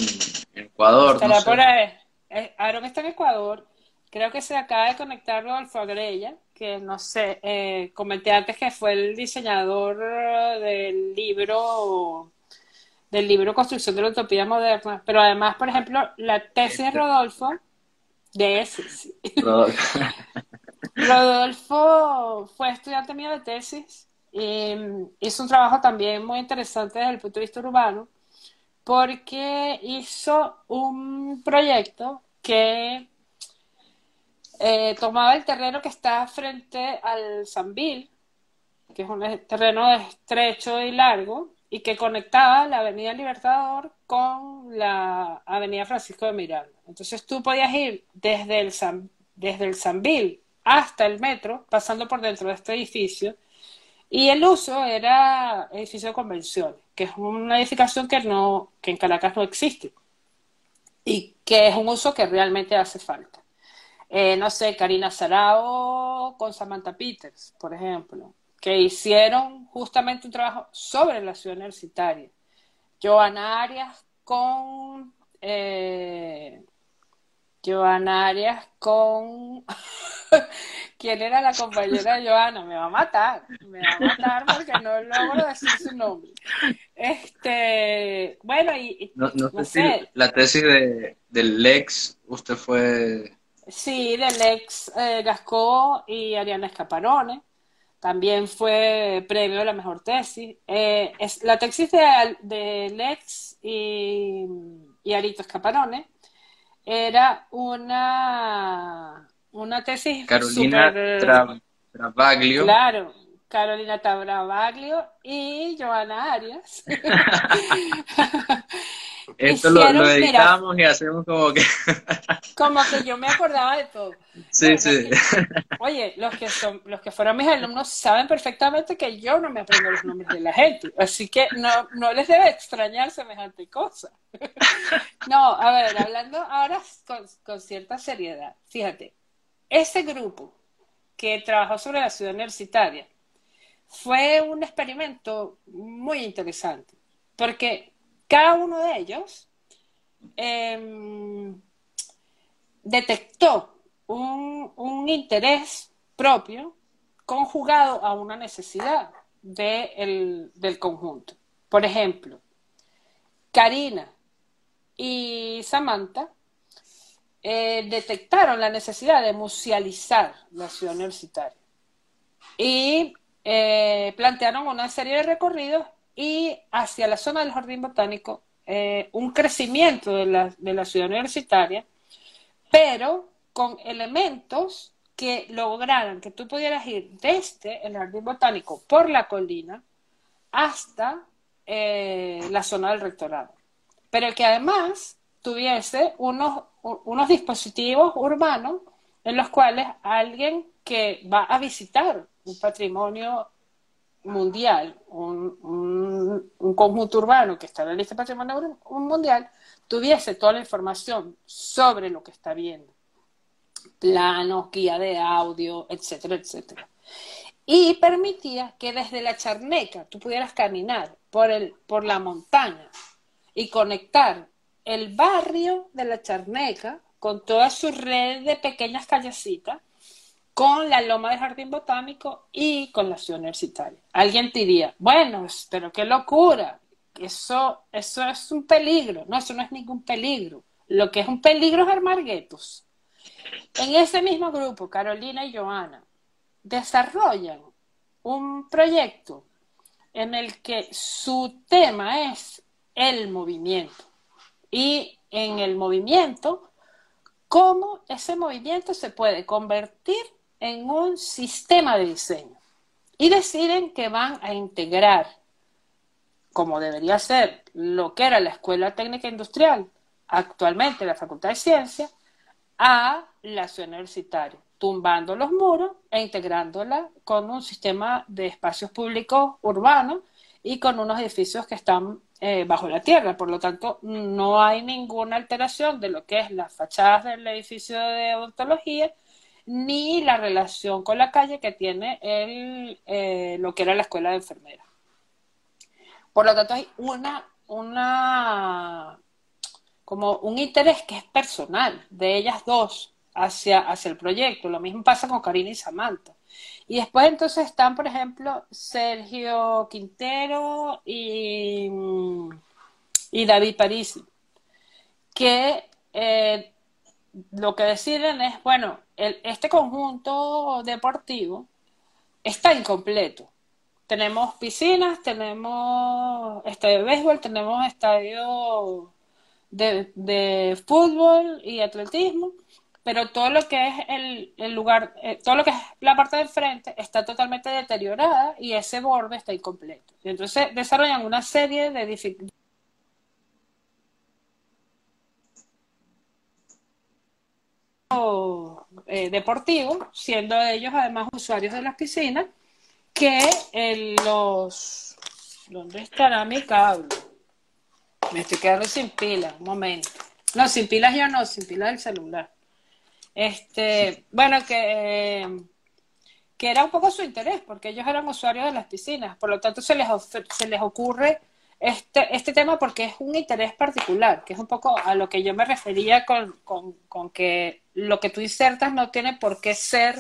Ecuador. no sé. Eh, Aarón está en Ecuador. Creo que se acaba de conectar Rodolfo Agrella, que no sé, eh, comenté antes que fue el diseñador del libro del libro Construcción de la Utopía Moderna, pero además, por ejemplo, la tesis de Rodolfo, de ese, Rodolfo. fue estudiante mío de tesis y hizo un trabajo también muy interesante desde el punto de vista urbano, porque hizo un proyecto que eh, tomaba el terreno que está frente al Sambil, que es un terreno estrecho y largo, y que conectaba la Avenida Libertador con la Avenida Francisco de Miranda. Entonces tú podías ir desde el, San, desde el Sanvil hasta el metro, pasando por dentro de este edificio, y el uso era edificio de convenciones, que es una edificación que, no, que en Caracas no existe y que es un uso que realmente hace falta. Eh, no sé, Karina Sarao con Samantha Peters, por ejemplo, que hicieron justamente un trabajo sobre la ciudad universitaria. Joana Arias con eh, Joana Arias con quién era la compañera de Joana, me va a matar, me va a matar porque no logro decir su nombre. Este, bueno, y no, sé, la tesis de, del Lex, usted fue Sí, del ex eh, Gascó y Ariana Escaparone. También fue premio de la mejor tesis. Eh, es, la tesis de, de Lex y, y Arito Escaparone era una, una tesis Carolina Travaglio. Claro, Carolina Travaglio y Joana Arias. Esto lo, lo, editamos y hacemos como que... como que yo me acordaba de todo. Sí, sí. oye, los que, son, los que fueron mis alumnos saben perfectamente que yo no me aprendo los nombres de la gente, así que no, no les debe extrañar semejante cosa. no, a ver, hablando ahora con, con cierta seriedad, fíjate, ese grupo que trabajó sobre la ciudad universitaria fue un experimento muy interesante, porque cada uno de ellos em, detectó un, interés propio conjugado a una necesidad del conjunto. Por ejemplo, Karina y Samantha eh, detectaron la necesidad de musealizar la ciudad universitaria y eh, plantearon una serie de recorridos y hacia la zona del jardín botánico eh, un crecimiento de la, de la ciudad universitaria, pero con elementos que lograran que tú pudieras ir desde el jardín botánico por la colina hasta eh, la zona del rectorado, pero que además tuviese unos, unos dispositivos urbanos en los cuales alguien que va a visitar un patrimonio mundial, un, conjunto urbano que está en la lista de patrimonio mundial, tuviese toda la información sobre lo que está viendo. Planos, guía de audio, etcétera, etcétera. Y permitía que desde la charneca tú pudieras caminar por, el, por la montaña y conectar el barrio de la charneca con toda su red de pequeñas callecitas con la loma del jardín botánico y con la ciudad universitaria. Alguien diría, bueno, pero qué locura, eso, eso es un peligro. No, eso no es ningún peligro. Lo que es un peligro es armar guetos. En ese mismo grupo, Carolina y Joana desarrollan un proyecto en el que su tema es el movimiento. Y en el movimiento, cómo ese movimiento se puede convertir en un sistema de diseño y deciden que van a integrar, como debería ser lo que era la Escuela Técnica Industrial, actualmente la Facultad de Ciencias, a la ciudad universitaria, tumbando los muros e integrándola con un sistema de espacios públicos urbanos y con unos edificios que están eh, bajo la tierra. Por lo tanto, no hay ninguna alteración de lo que es las fachadas del edificio de odontología ni la relación con la calle que tiene eh, lo que era la escuela de enfermera. Por lo tanto, hay una, una, como un interés que es personal de ellas dos hacia, hacia el proyecto. Lo mismo pasa con Karina y Samantha. Y después entonces están, por ejemplo, Sergio Quintero y, y David Parisi, que eh, lo que deciden es, bueno, este conjunto deportivo está incompleto. Tenemos piscinas, tenemos estadio de béisbol, tenemos estadio de, fútbol y atletismo, pero todo lo que es el, lugar, eh, todo lo que es la parte de frente está totalmente deteriorada y ese borde está incompleto. Y entonces desarrollan una serie de dificultades. Eh, deportivo, siendo ellos además usuarios de las piscinas, que los... ¿Dónde estará mi cable? Me estoy quedando sin pila, un momento. No, sin pilas ya no, sin pilas del celular. Este, bueno, que, que era un poco su interés, porque ellos eran usuarios de las piscinas, por lo tanto se les, se les ocurre este, este tema porque es un interés particular, que es un poco a lo que yo me refería con, con, que lo que tú insertas no tiene por qué ser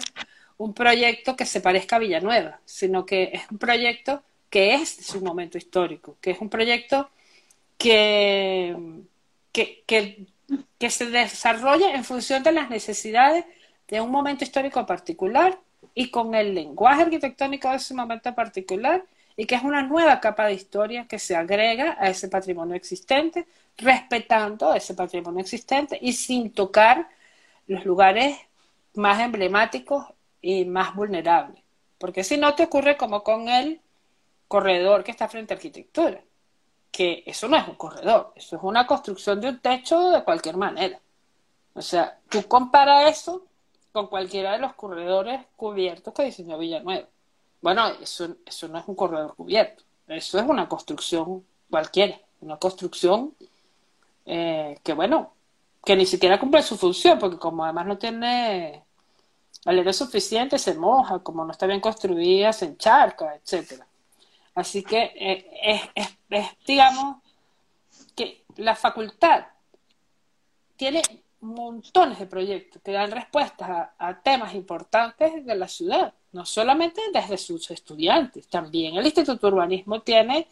un proyecto que se parezca a Villanueva, sino que es un proyecto que es su momento histórico, que es un proyecto que, que que se desarrolla en función de las necesidades de un momento histórico particular y con el lenguaje arquitectónico de ese momento particular y que es una nueva capa de historia que se agrega a ese patrimonio existente, respetando ese patrimonio existente y sin tocar los lugares más emblemáticos y más vulnerables. Porque si no te ocurre como con el corredor que está frente a arquitectura que eso no es un corredor, eso es una construcción de un techo de cualquier manera. O sea, tú compara eso con cualquiera de los corredores cubiertos que diseñó Villanueva. Bueno, eso, eso no es un corredor cubierto, eso es una construcción cualquiera, una construcción eh, que, bueno, que ni siquiera cumple su función, porque como además no tiene valero suficiente, se moja, como no está bien construida, se encharca, etcétera. Así que eh, es, digamos, que la facultad tiene montones de proyectos que dan respuestas a, temas importantes de la ciudad, no solamente desde sus estudiantes, también el Instituto de Urbanismo tiene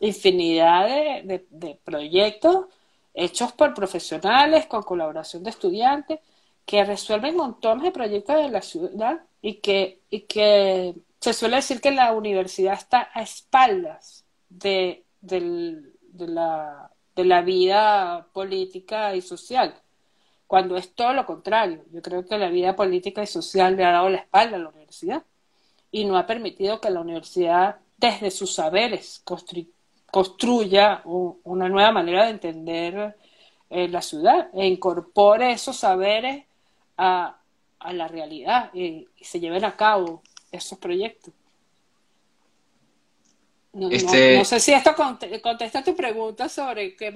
infinidad de, proyectos hechos por profesionales con colaboración de estudiantes que resuelven montones de proyectos de la ciudad y que, y que se suele decir que la universidad está a espaldas de, la, de la vida política y social, cuando es todo lo contrario. Yo creo que la vida política y social le ha dado la espalda a la universidad y no ha permitido que la universidad, desde sus saberes, construya una nueva manera de entender eh, la ciudad e incorpore esos saberes a, la realidad y se lleven a cabo esos proyectos. No, este sé si esto contesta tu pregunta sobre qué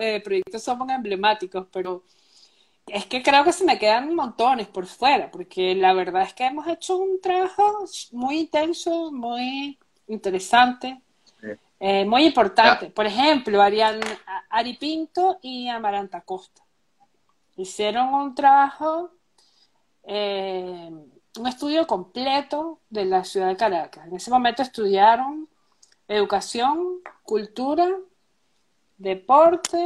eh, proyectos son emblemáticos, pero es que creo que se me quedan montones por fuera, porque la verdad es que hemos hecho un trabajo muy intenso, muy interesante, eh, muy importante. Por ejemplo, Arián, Ari Pinto y Amaranta Costa hicieron un trabajo eh, un estudio completo de la ciudad de Caracas. En ese momento estudiaron educación, cultura, deporte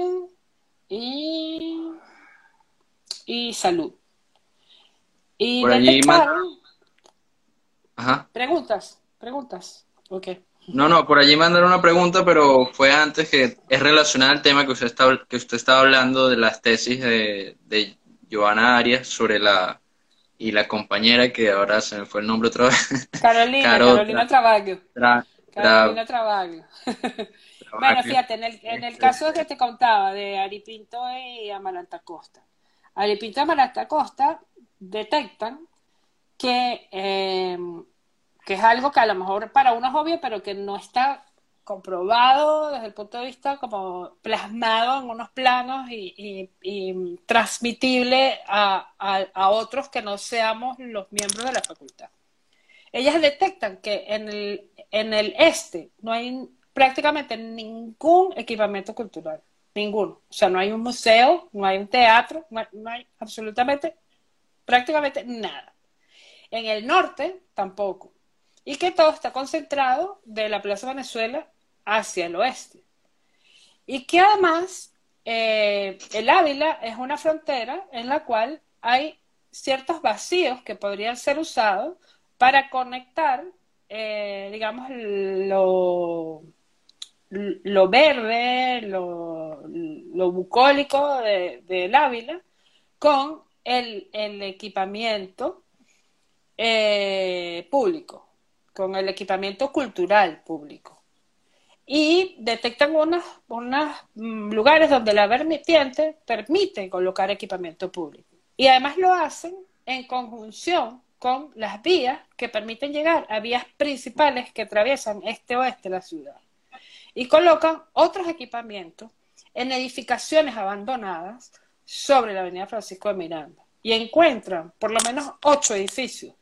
y, y salud. Y Por allí Ajá. Preguntas, preguntas. Okay. No, no, por allí mandaron una pregunta, pero fue antes que es relacionada al tema que usted estaba, que usted estaba hablando de las tesis de, de Joana Arias sobre la y la compañera que ahora se me fue el nombre otra vez. Carolina, Carolina Travaglio. Carolina Travaglio. bueno, fíjate, en el, en el caso que te contaba de Aripinto y Amaranta Costa. Y Amaranta Costa detectan que, eh, que es algo que a lo mejor para uno es obvio, pero que no está comprobado desde el punto de vista como plasmado en unos planos y, transmitible a, a, otros que no seamos los miembros de la facultad. Ellas detectan que en el, en el este no hay prácticamente ningún equipamiento cultural, ninguno. O sea, no hay un museo, no hay un teatro, no hay, absolutamente, prácticamente nada. En el norte tampoco. Y que todo está concentrado de la Plaza Venezuela hacia el oeste. Y que además eh, el Ávila es una frontera en la cual hay ciertos vacíos que podrían ser usados para conectar, eh, digamos, lo, lo verde, lo, bucólico del Ávila con el, equipamiento eh, público, con el equipamiento cultural público. Y detectan unos, unos mm, lugares donde la vertiente permite colocar equipamiento público. Y además lo hacen en conjunción con las vías que permiten llegar a vías principales que atraviesan este-oeste de la ciudad. Y colocan otros equipamientos en edificaciones abandonadas sobre la avenida Francisco de Miranda. Y encuentran por lo menos ocho edificios,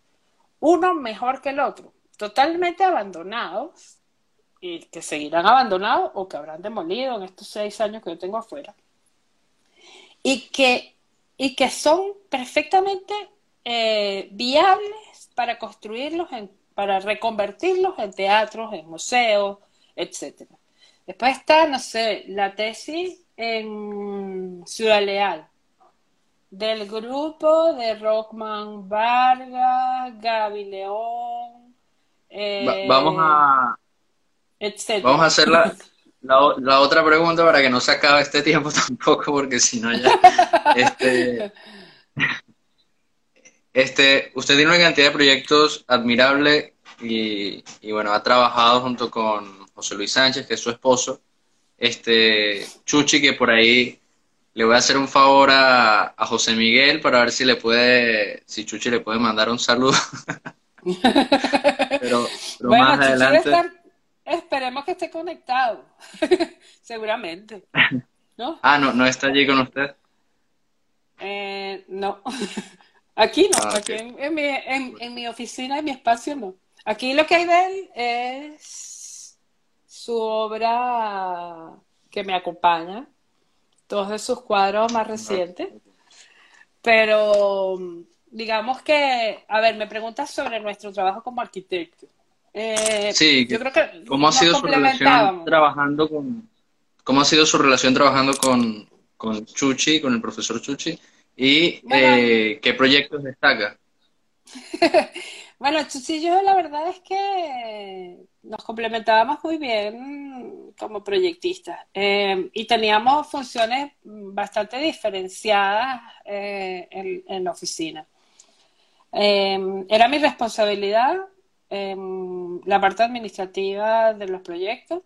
uno mejor que el otro, totalmente abandonados y que seguirán abandonados o que habrán demolido en estos seis años que yo tengo afuera. Y que, y que son perfectamente eh, viables para construirlos, para reconvertirlos en teatros, en museos, etcétera. Después está, no sé, la tesis en Ciudad Leal, del grupo de Rockman Vargas, Gaby León. Eh, vamos a. Vamos a hacer la, la, otra pregunta para que no se acabe este tiempo tampoco, porque si no ya. este, este, usted tiene una cantidad de proyectos admirable y, y bueno, ha trabajado junto con José Luis Sánchez, que es su esposo, este Chuchi, que por ahí le voy a hacer un favor a, José Miguel para ver si le puede, si Chuchi le puede mandar un saludo. pero, más adelante. esperemos que esté conectado, seguramente. ¿No? Ah, no, no está allí con usted. Eh, no, aquí no, ah, aquí en, mi, en mi oficina, en mi espacio no. Aquí lo que hay de él es su obra que me acompaña, todos de sus cuadros más recientes. Pero digamos que, a ver, me preguntas sobre nuestro trabajo como arquitecto. Eh, sí, yo creo que ¿cómo ha sido su relación trabajando con, cómo ha sido su relación trabajando con, con Chuchi, con el profesor Chuchi, y eh, qué proyectos destaca? bueno, Chuchi yo la verdad es que nos complementábamos muy bien como proyectistas eh, y teníamos funciones bastante diferenciadas eh, en, la oficina. Eh, era mi responsabilidad la parte administrativa de los proyectos,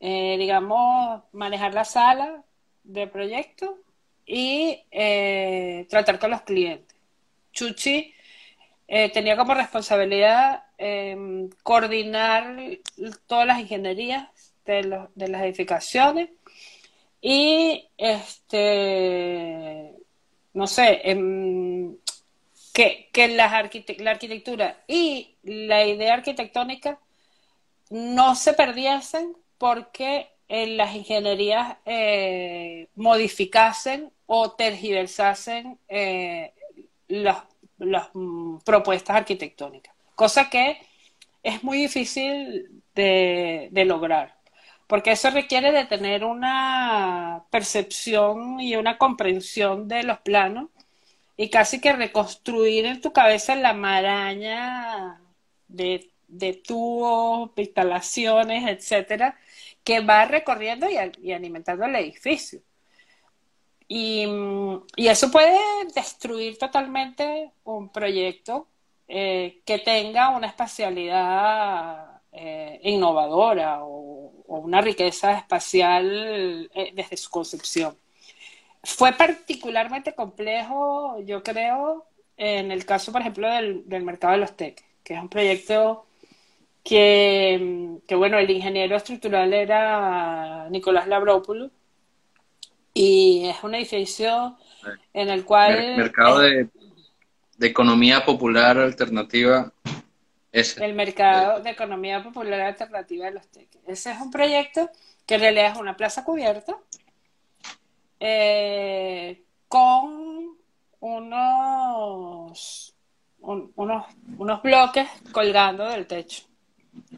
digamos, manejar la sala de proyectos y tratar con los clientes. Chuchi tenía como responsabilidad Em, coordinar todas las ingenierías de, las edificaciones y este no sé em, que, que la, la arquitectura y la idea arquitectónica no se perdiesen porque en las ingenierías eh, modificasen o tergiversasen eh, las, las mm, propuestas arquitectónicas cosa que es muy difícil de, lograr, porque eso requiere de tener una percepción y una comprensión de los planos y casi que reconstruir en tu cabeza la maraña de, tubos, instalaciones, etcétera, que va recorriendo y, alimentando el edificio. Y, eso puede destruir totalmente un proyecto eh, que tenga una espacialidad eh, innovadora o, una riqueza espacial eh, desde su concepción. Fue particularmente complejo, yo creo, en el caso, por ejemplo, del, mercado de los TEC, que es un proyecto que, bueno, el ingeniero estructural era Nicolás Labrópoulou y es un edificio en el cual... mercado de de economía popular alternativa ese. El mercado de economía popular alternativa de los teques. Ese es un proyecto que en realidad es una plaza cubierta eh, con unos, unos, unos bloques colgando del techo.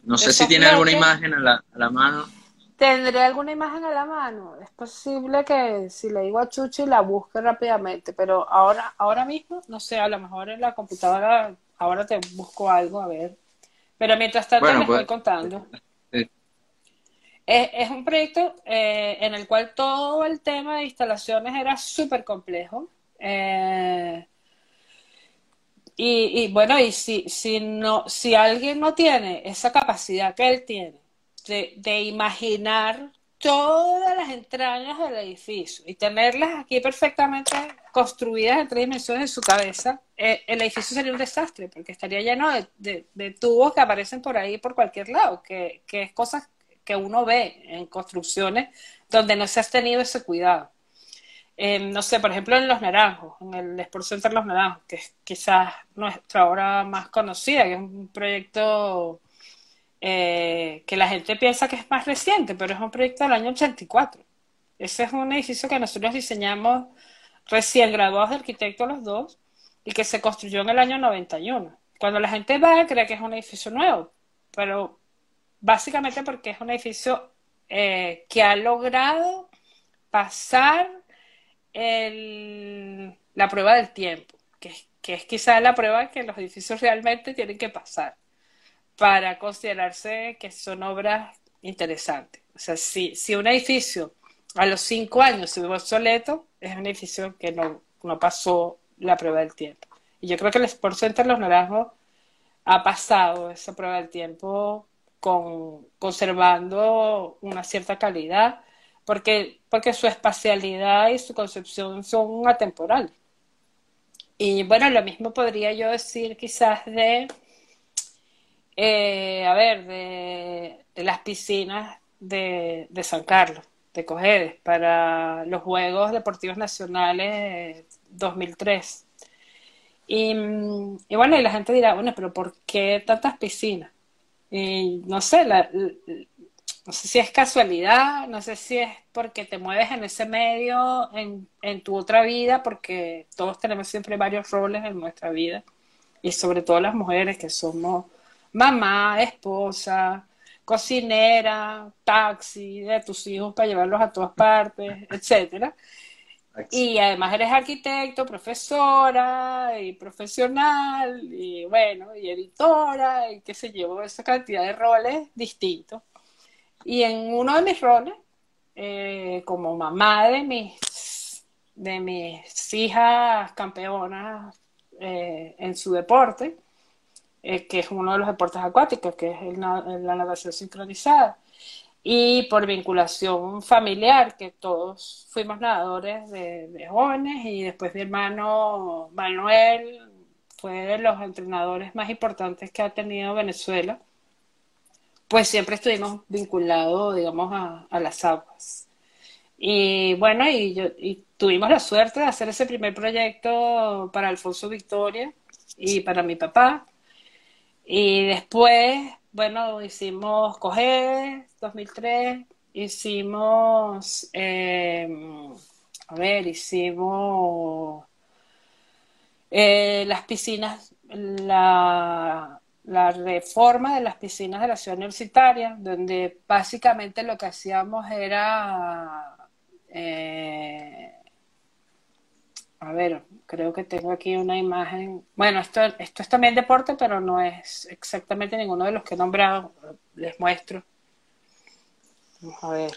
No sé si tiene alguna imagen a la, a la mano. Tendré alguna imagen a la mano. Es posible que si le digo a Chuchi la busque rápidamente, pero ahora, ahora mismo, no sé, a lo mejor en la computadora, ahora te busco algo, a ver. Pero mientras tanto me estoy pues, contando. Es, un proyecto eh, en el cual todo el tema de instalaciones era súper complejo. Eh, y, bueno, y si, si, no, si alguien no tiene esa capacidad que él tiene de, de imaginar todas las entrañas del edificio y tenerlas aquí perfectamente construidas en tres dimensiones en su cabeza, eh, el edificio sería un desastre porque estaría lleno de, de, tubos que aparecen por ahí por cualquier lado, que, que, es cosas que uno ve en construcciones donde no se ha tenido ese cuidado. Eh, no sé, por ejemplo, en Los Naranjos, en el Sport Center Los Naranjos, que es quizás nuestra obra más conocida, que es un proyecto eh, que la gente piensa que es más reciente, pero es un proyecto del año 84. Ese es un edificio que nosotros diseñamos recién graduados de arquitecto los dos y que se construyó en el año 91. Cuando la gente va, cree que es un edificio nuevo, pero básicamente porque es un edificio eh, que ha logrado pasar la prueba del tiempo, que, que es quizás la prueba que los edificios realmente tienen que pasar para considerarse que son obras interesantes. O sea, si, si un edificio a los cinco años se ve obsoleto, es un edificio que no, no pasó la prueba del tiempo. Y yo creo que el Sport Center Los Naranjos ha pasado esa prueba del tiempo con, conservando una cierta calidad, porque, porque su espacialidad y su concepción son atemporales. Y bueno, lo mismo podría yo decir quizás de, eh, a ver, de, de las piscinas de, de San Carlos de Cojedes para los Juegos Deportivos Nacionales 2003. Y, y, bueno, y la gente dirá, bueno, pero ¿por qué tantas piscinas? Y no sé, no sé si es casualidad, no sé si es porque te mueves en ese medio, en, en tu otra vida, porque todos tenemos siempre varios roles en nuestra vida, y sobre todo las mujeres que somos mamá, esposa, cocinera, taxi de tus hijos para llevarlos a todas partes, etcétera. Y además eres arquitecto, profesora y profesional y bueno, y editora y qué sé yo, esa cantidad de roles distintos. Y en uno de mis roles, eh, como mamá de mis, de mis hijas campeonas eh, en su deporte, eh, que es uno de los deportes acuáticos, que es la natación sincronizada. Y por vinculación familiar, que todos fuimos nadadores de, jóvenes y después mi hermano Manuel fue de los entrenadores más importantes que ha tenido Venezuela, pues siempre estuvimos vinculados, digamos, a, a las aguas. Y bueno, y, yo, y tuvimos la suerte de hacer ese primer proyecto para Alfonso Victoria y para mi papá, y después, bueno, hicimos Coger 2003, hicimos, eh, a ver, hicimos eh, las piscinas, la, la reforma de las piscinas de la ciudad universitaria, donde básicamente lo que hacíamos era eh, a ver, creo que tengo aquí una imagen. Bueno, esto, esto es también deporte, pero no es exactamente ninguno de los que he nombrado. Les muestro. Vamos a ver.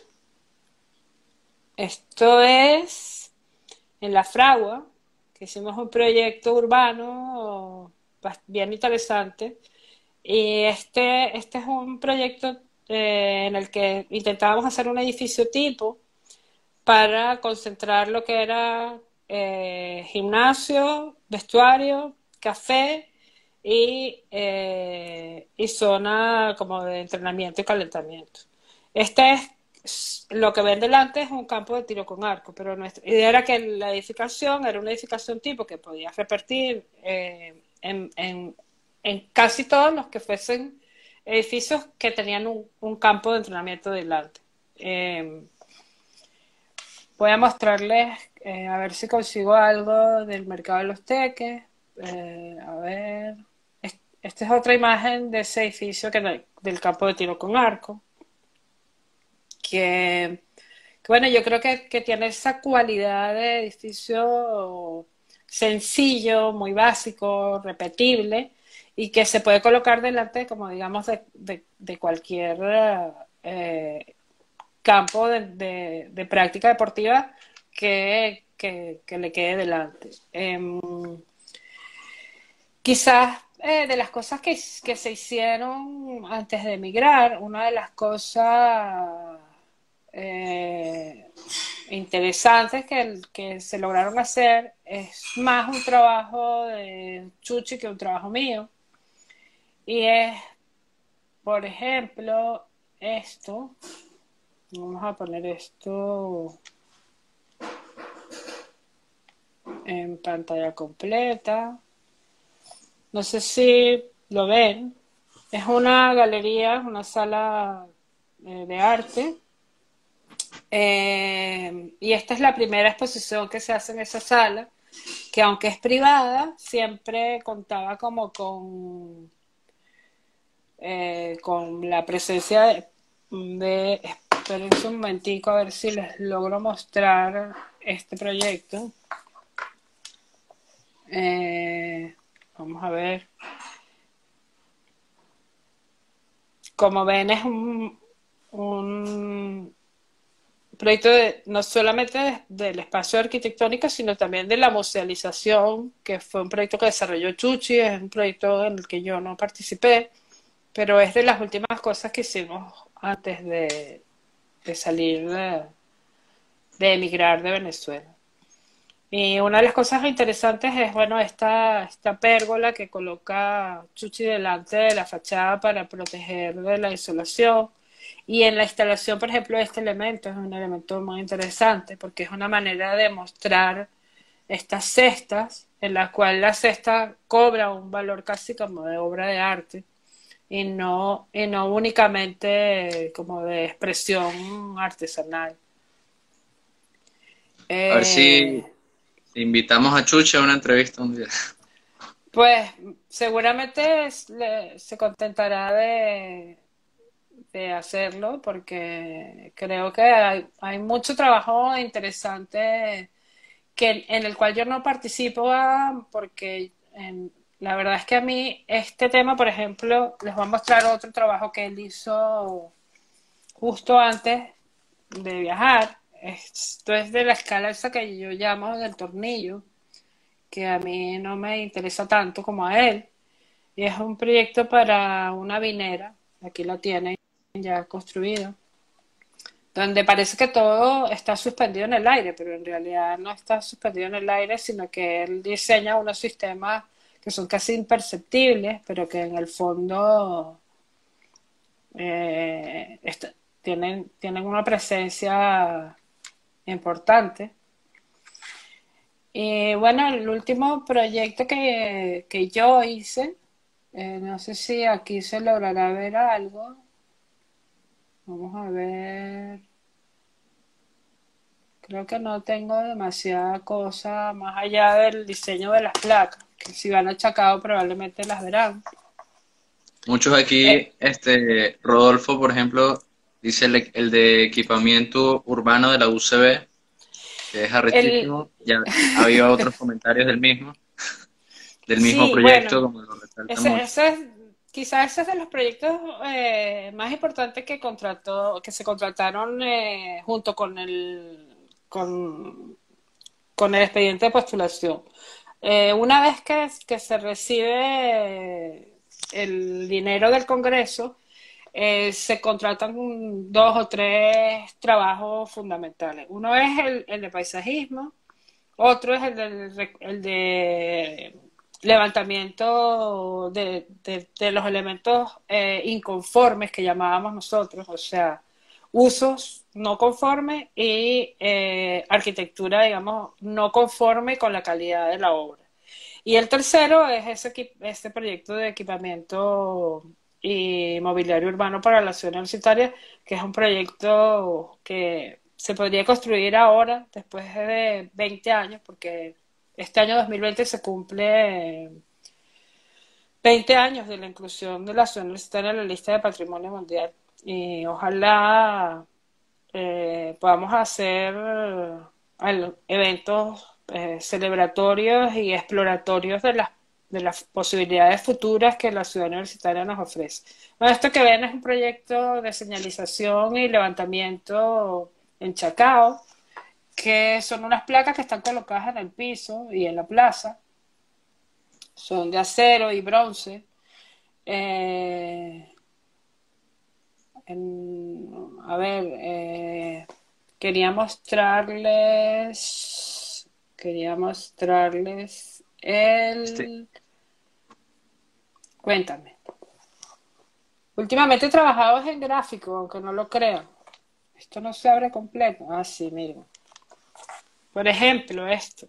Esto es en La Fragua, que hicimos un proyecto urbano bien interesante. Y este, este es un proyecto eh, en el que intentábamos hacer un edificio tipo para concentrar lo que era eh, gimnasio, vestuario, café y, eh, y, zona como de entrenamiento y calentamiento. Este es lo que ven delante es un campo de tiro con arco, pero nuestra idea era que la edificación era una edificación tipo que podía repartir eh, en, en, en, casi todos los que fuesen edificios que tenían un, un campo de entrenamiento delante. Voy a mostrarles eh, a ver si consigo algo del mercado de los teques. Eh, a ver. Esta es otra imagen de ese edificio que del campo de tiro con arco. Que, bueno, yo creo que, que, tiene esa cualidad de edificio sencillo, muy básico, repetible, y que se puede colocar delante, como digamos, de, de, cualquier eh, campo de, práctica deportiva que, que, le quede delante. Em, quizás eh, de las cosas que, se hicieron antes de emigrar, una de las cosas eh, interesantes que, que, se lograron hacer es más un trabajo de Chuchi que un trabajo mío. Y es, por ejemplo, esto. Vamos a poner esto en pantalla completa. No sé si lo ven. Es una galería, una sala eh, de arte. Eh, y esta es la primera exposición que se hace en esa sala, que aunque es privada, siempre contaba como con, eh, con la presencia de, de, esperen un momentico a ver si les logro mostrar este proyecto. Vamos a ver. Como ven, es un, proyecto no solamente del espacio arquitectónico, sino también de la musealización, que fue un proyecto que desarrolló Chuchi, es un proyecto en el que yo no participé, pero es de las últimas cosas que hicimos antes de, salir de emigrar de Venezuela. Y una de las cosas interesantes es, bueno, esta, esta pérgola que coloca Chuchi delante de la fachada para proteger de la insolación. Y en la instalación, por ejemplo, este elemento es un elemento muy interesante porque es una manera de mostrar estas cestas en la cual la cesta cobra un valor casi como de obra de arte y no, y no únicamente como de expresión artesanal. a ver si eh, Invitamos a Chucha a una entrevista un día. Pues seguramente se contentará de, de hacerlo porque creo que hay, mucho trabajo interesante que, en el cual yo no participo ah, porque la verdad es que a mí este tema, por ejemplo, les voy a mostrar otro trabajo que él hizo justo antes de viajar esto es de la escala esa que yo llamo del tornillo, que a mí no me interesa tanto como a él. Y es un proyecto para una vinera, aquí lo tienen ya construido, donde parece que todo está suspendido en el aire, pero en realidad no está suspendido en el aire, sino que él diseña unos sistemas que son casi imperceptibles, pero que en el fondo eh, tienen, tienen una presencia importante. Y bueno, el último proyecto que, yo hice, eh, no sé si aquí se logrará ver algo. Vamos a ver. Creo que no tengo demasiada cosa más allá del diseño de las placas, que si van achacado probablemente las verán. Muchos aquí, eh. este, Rodolfo, por ejemplo, Dice el, de equipamiento urbano de la UCB, que es arrechísimo. Ya había otros comentarios del mismo, del mismo proyecto, como lo ese, es, quizás ese es de los proyectos eh, más importantes que contrató, que se contrataron eh, junto con el con, con el expediente de postulación. Eh, una vez que, que se recibe el dinero del Congreso, eh, se contratan dos o tres trabajos fundamentales. Uno es el, de paisajismo, otro es el, de levantamiento de, los elementos eh, inconformes que llamábamos nosotros, o sea, usos no conformes y eh, arquitectura, digamos, no conforme con la calidad de la obra. Y el tercero es ese, ese proyecto de equipamiento y mobiliario urbano para la ciudad universitaria, que es un proyecto que se podría construir ahora, después de 20 años, porque este año 2020 se cumple 20 años de la inclusión de la ciudad universitaria en la lista de patrimonio mundial. Y ojalá eh, podamos hacer eh, eventos eh, celebratorios y exploratorios de las de las posibilidades futuras que la ciudad universitaria nos ofrece. Bueno, esto que ven es un proyecto de señalización y levantamiento en Chacao, que son unas placas que están colocadas en el piso y en la plaza. Son de acero y bronce. A ver, eh, quería mostrarles, quería mostrarles el... Cuéntame. Últimamente he trabajado en gráfico, aunque no lo crean. Esto no se abre completo. Ah, sí, miren. Por ejemplo, esto.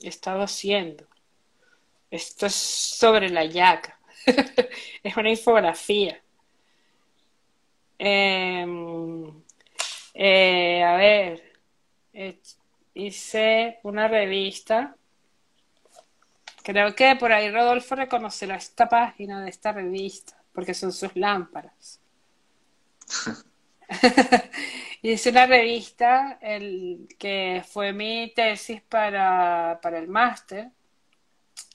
He estado haciendo. Esto es sobre la yaca. es una infografía. Em, eh, a ver, hice una revista. Creo que por ahí Rodolfo reconocerá esta página de esta revista, porque son sus lámparas. hice una revista el, que fue mi tesis para, para el máster,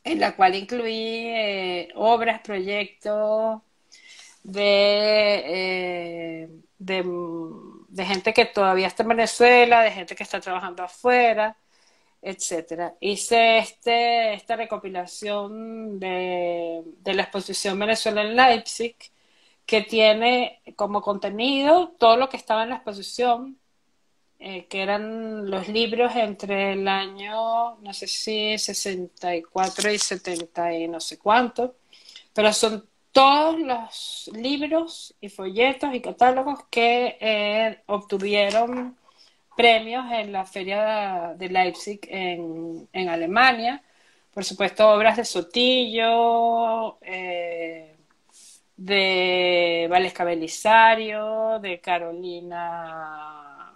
en la cual incluí eh, obras, proyectos, de, eh, de, de, gente que todavía está en Venezuela, de gente que está trabajando afuera, etcétera. Hice este, esta recopilación de, de la exposición Venezuela en Leipzig, que tiene como contenido todo lo que estaba en la exposición, eh, que eran los libros entre el año, no sé si 64 y 70 y no sé cuánto, pero son todos los libros y folletos y catálogos que eh, obtuvieron premios en la Feria de Leipzig en, Alemania. Por supuesto, obras de Sotillo, eh, de Valesca Belisario, de Carolina,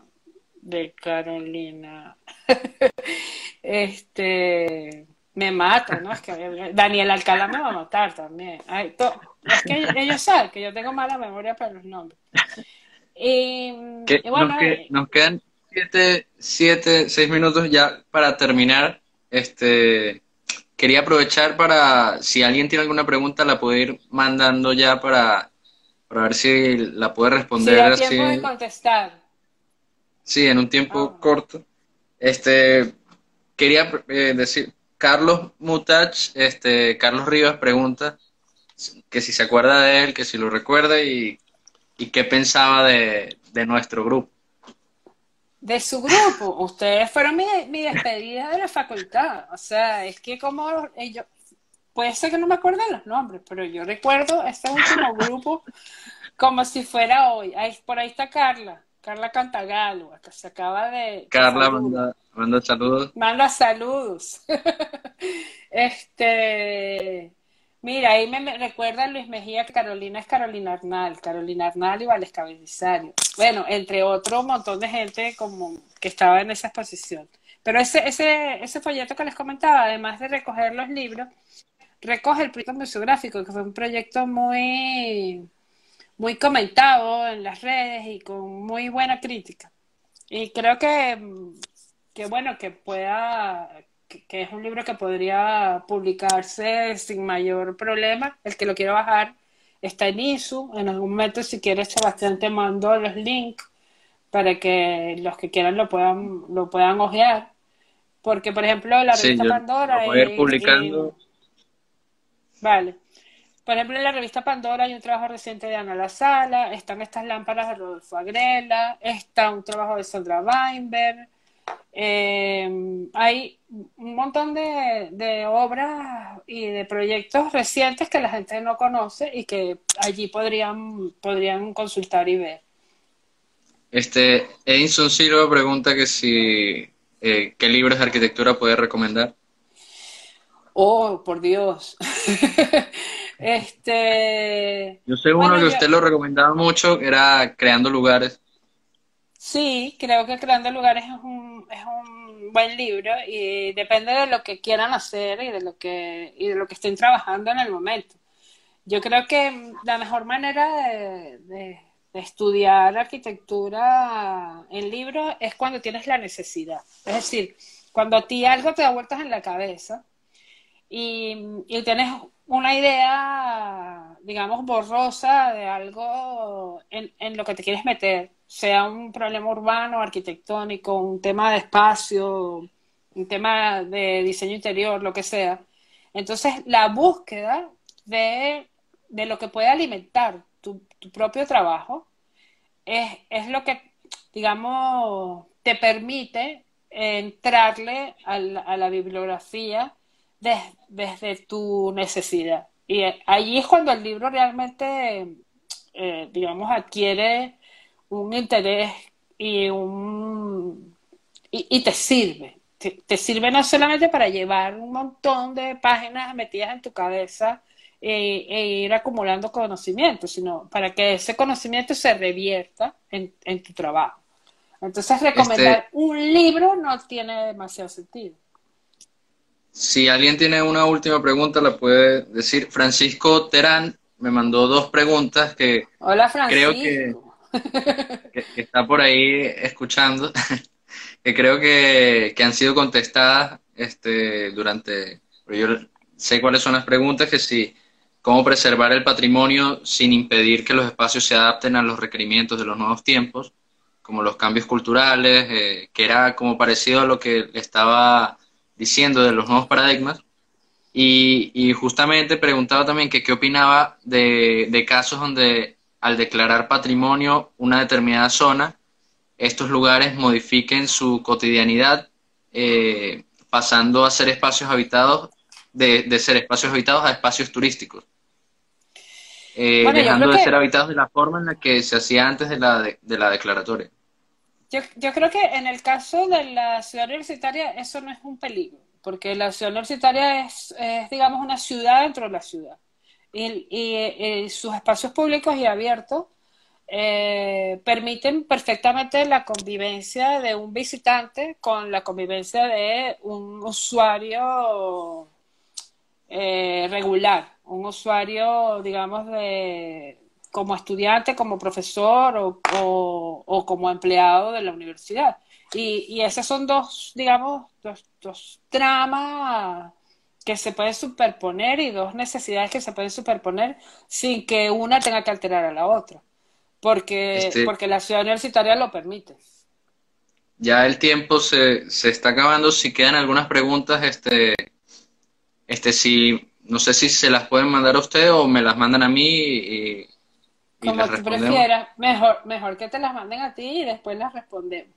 de Carolina, este, me mata, ¿no? Es que Daniel Alcalá me va a matar también. es que ellos saben que yo tengo mala memoria para los nombres. Y, bueno, eh, nos, quedan siete, siete, seis minutos ya para terminar. Este, quería aprovechar para, si alguien tiene alguna pregunta, la puede ir mandando ya para, para ver si la puede responder. Sí, tiempo de contestar. Sí, en un tiempo ah. corto. Este, quería eh, decir, Carlos Mutach, este, Carlos Rivas pregunta que si se acuerda de él, que si lo recuerda y, qué pensaba de, nuestro grupo. De su grupo, ustedes fueron mi, mi, despedida de la facultad. O sea, es que como ellos, puede ser que no me acuerde los nombres, pero yo recuerdo este último grupo como si fuera hoy. Ahí, por ahí está Carla. Carla Cantagalo, que se acaba de... Carla manda, saludos. Manda saludos. este, mira, ahí me, recuerda Luis Mejía que Carolina es Carolina Arnal, Carolina Arnal y Valesca Belisario. Bueno, entre otro montón de gente como que estaba en esa exposición. Pero ese, ese, ese folleto que les comentaba, además de recoger los libros, recoge el proyecto museográfico, que fue un proyecto muy muy comentado en las redes y con muy buena crítica. Y creo que, que bueno, que pueda, que, es un libro que podría publicarse sin mayor problema. El que lo quiera bajar está en ISU. En algún momento, si quieres, Sebastián te mando los links para que los que quieran lo puedan, lo puedan ojear. Porque, por ejemplo, la revista Pandora... Lo ir publicando. vale. Por ejemplo, en la revista Pandora hay un trabajo reciente de Ana La Sala, están estas lámparas de Rodolfo Agrela, está un trabajo de Sandra Weinberg, eh, hay un montón de, obras y de proyectos recientes que la gente no conoce y que allí podrían, podrían consultar y ver. Este, Edinson Silva pregunta que si eh, qué libros de arquitectura puede recomendar. Oh, por Dios. Este. Yo sé uno que usted lo recomendaba mucho, era Creando Lugares. Sí, creo que Creando Lugares es un, es un buen libro y depende de lo que quieran hacer y de lo que, y de lo que estén trabajando en el momento. Yo creo que la mejor manera de, de estudiar arquitectura en libros es cuando tienes la necesidad. Es decir, cuando a ti algo te da vueltas en la cabeza y, y tienes una idea, digamos, borrosa de algo en, lo que te quieres meter sea un problema urbano, arquitectónico, un tema de espacio, un tema de diseño interior, lo que sea. Entonces, la búsqueda de, lo que puede alimentar tu, propio trabajo es, lo que, digamos, te permite entrarle a la, bibliografía desde tu necesidad. Y allí es cuando el libro realmente, eh, digamos, adquiere un interés y un y, te sirve. Te, sirve no solamente para llevar un montón de páginas metidas en tu cabeza e, e ir acumulando conocimiento, sino para que ese conocimiento se revierta en, tu trabajo. Entonces, recomendar este un libro no tiene demasiado sentido. Si alguien tiene una última pregunta, la puede decir. Francisco Terán me mandó dos preguntas que Hola, Francisco. creo que que, está por ahí escuchando, que creo que, han sido contestadas este, durante... Yo sé cuáles son las preguntas, que si cómo preservar el patrimonio sin impedir que los espacios se adapten a los requerimientos de los nuevos tiempos, como los cambios culturales, eh, que era como parecido a lo que estaba diciendo de los nuevos paradigmas. Y, justamente preguntaba también que qué opinaba de, de casos donde al declarar patrimonio una determinada zona, estos lugares modifiquen su cotidianidad, eh, pasando a ser espacios habitados, de, ser espacios habitados a espacios turísticos. Eh, dejando de ser habitados de la forma en la que se hacía antes de la, de, la declaratoria. Yo, yo, creo que en el caso de la ciudad universitaria eso no es un peligro, porque la ciudad universitaria es, es digamos, una ciudad dentro de la ciudad. Y, eh, sus espacios públicos y abiertos eh, permiten perfectamente la convivencia de un visitante con la convivencia de un usuario eh, regular, un usuario, digamos, de como estudiante, como profesor o, como empleado de la universidad. Y, y esas son dos, digamos, dos, dos tramas que se pueden superponer y dos necesidades que se pueden superponer sin que una tenga que alterar a la otra, porque, este porque la ciudad universitaria lo permite. Ya el tiempo se, se está acabando. Si quedan algunas preguntas, este, este, si, no sé si se las pueden mandar a usted o me las mandan a mí y, Como tú prefieras, mejor, mejor que te las manden a ti y después las respondemos.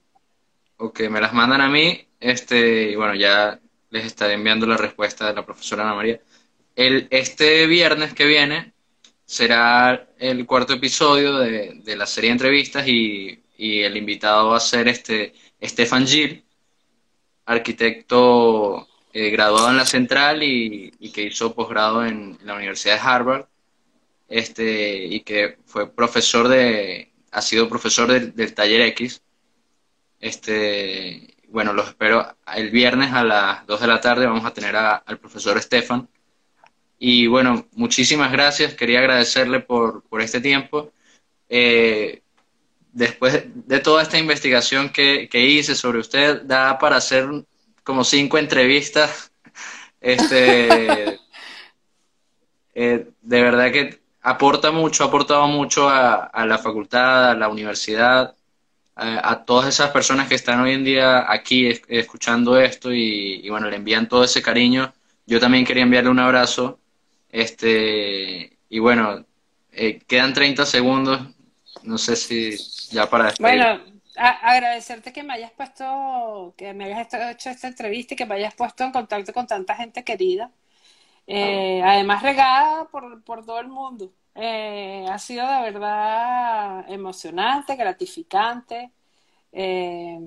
Ok, me las mandan a mí, este, y bueno, ya les estaré enviando la respuesta de la profesora Ana María. El, este viernes que viene será el cuarto episodio de, la serie de entrevistas y, el invitado va a ser este Stefan Gil, arquitecto eh, graduado en la Central y, que hizo posgrado en, la Universidad de Harvard este, y que fue profesor de, ha sido profesor del taller X. Este, bueno, los espero el viernes a las 2 de la tarde. Vamos a tener al profesor Estefan. Y bueno, muchísimas gracias. Quería agradecerle por, este tiempo. Eh, después de toda esta investigación que, hice sobre usted, da para hacer como cinco entrevistas. Este, eh, de verdad que aporta mucho, ha aportado mucho a, la facultad, a la universidad a, todas esas personas que están hoy en día aquí escuchando esto y, bueno, le envían todo ese cariño. Yo también quería enviarle un abrazo. Este, y bueno, eh, quedan 30 segundos. No sé si ya para. Bueno, agradecerte que me hayas puesto, que me hayas hecho esta entrevista y que me hayas puesto en contacto con tanta gente querida. Eh, además regada por, por todo el mundo. Eh, ha sido de verdad emocionante, gratificante. Eh,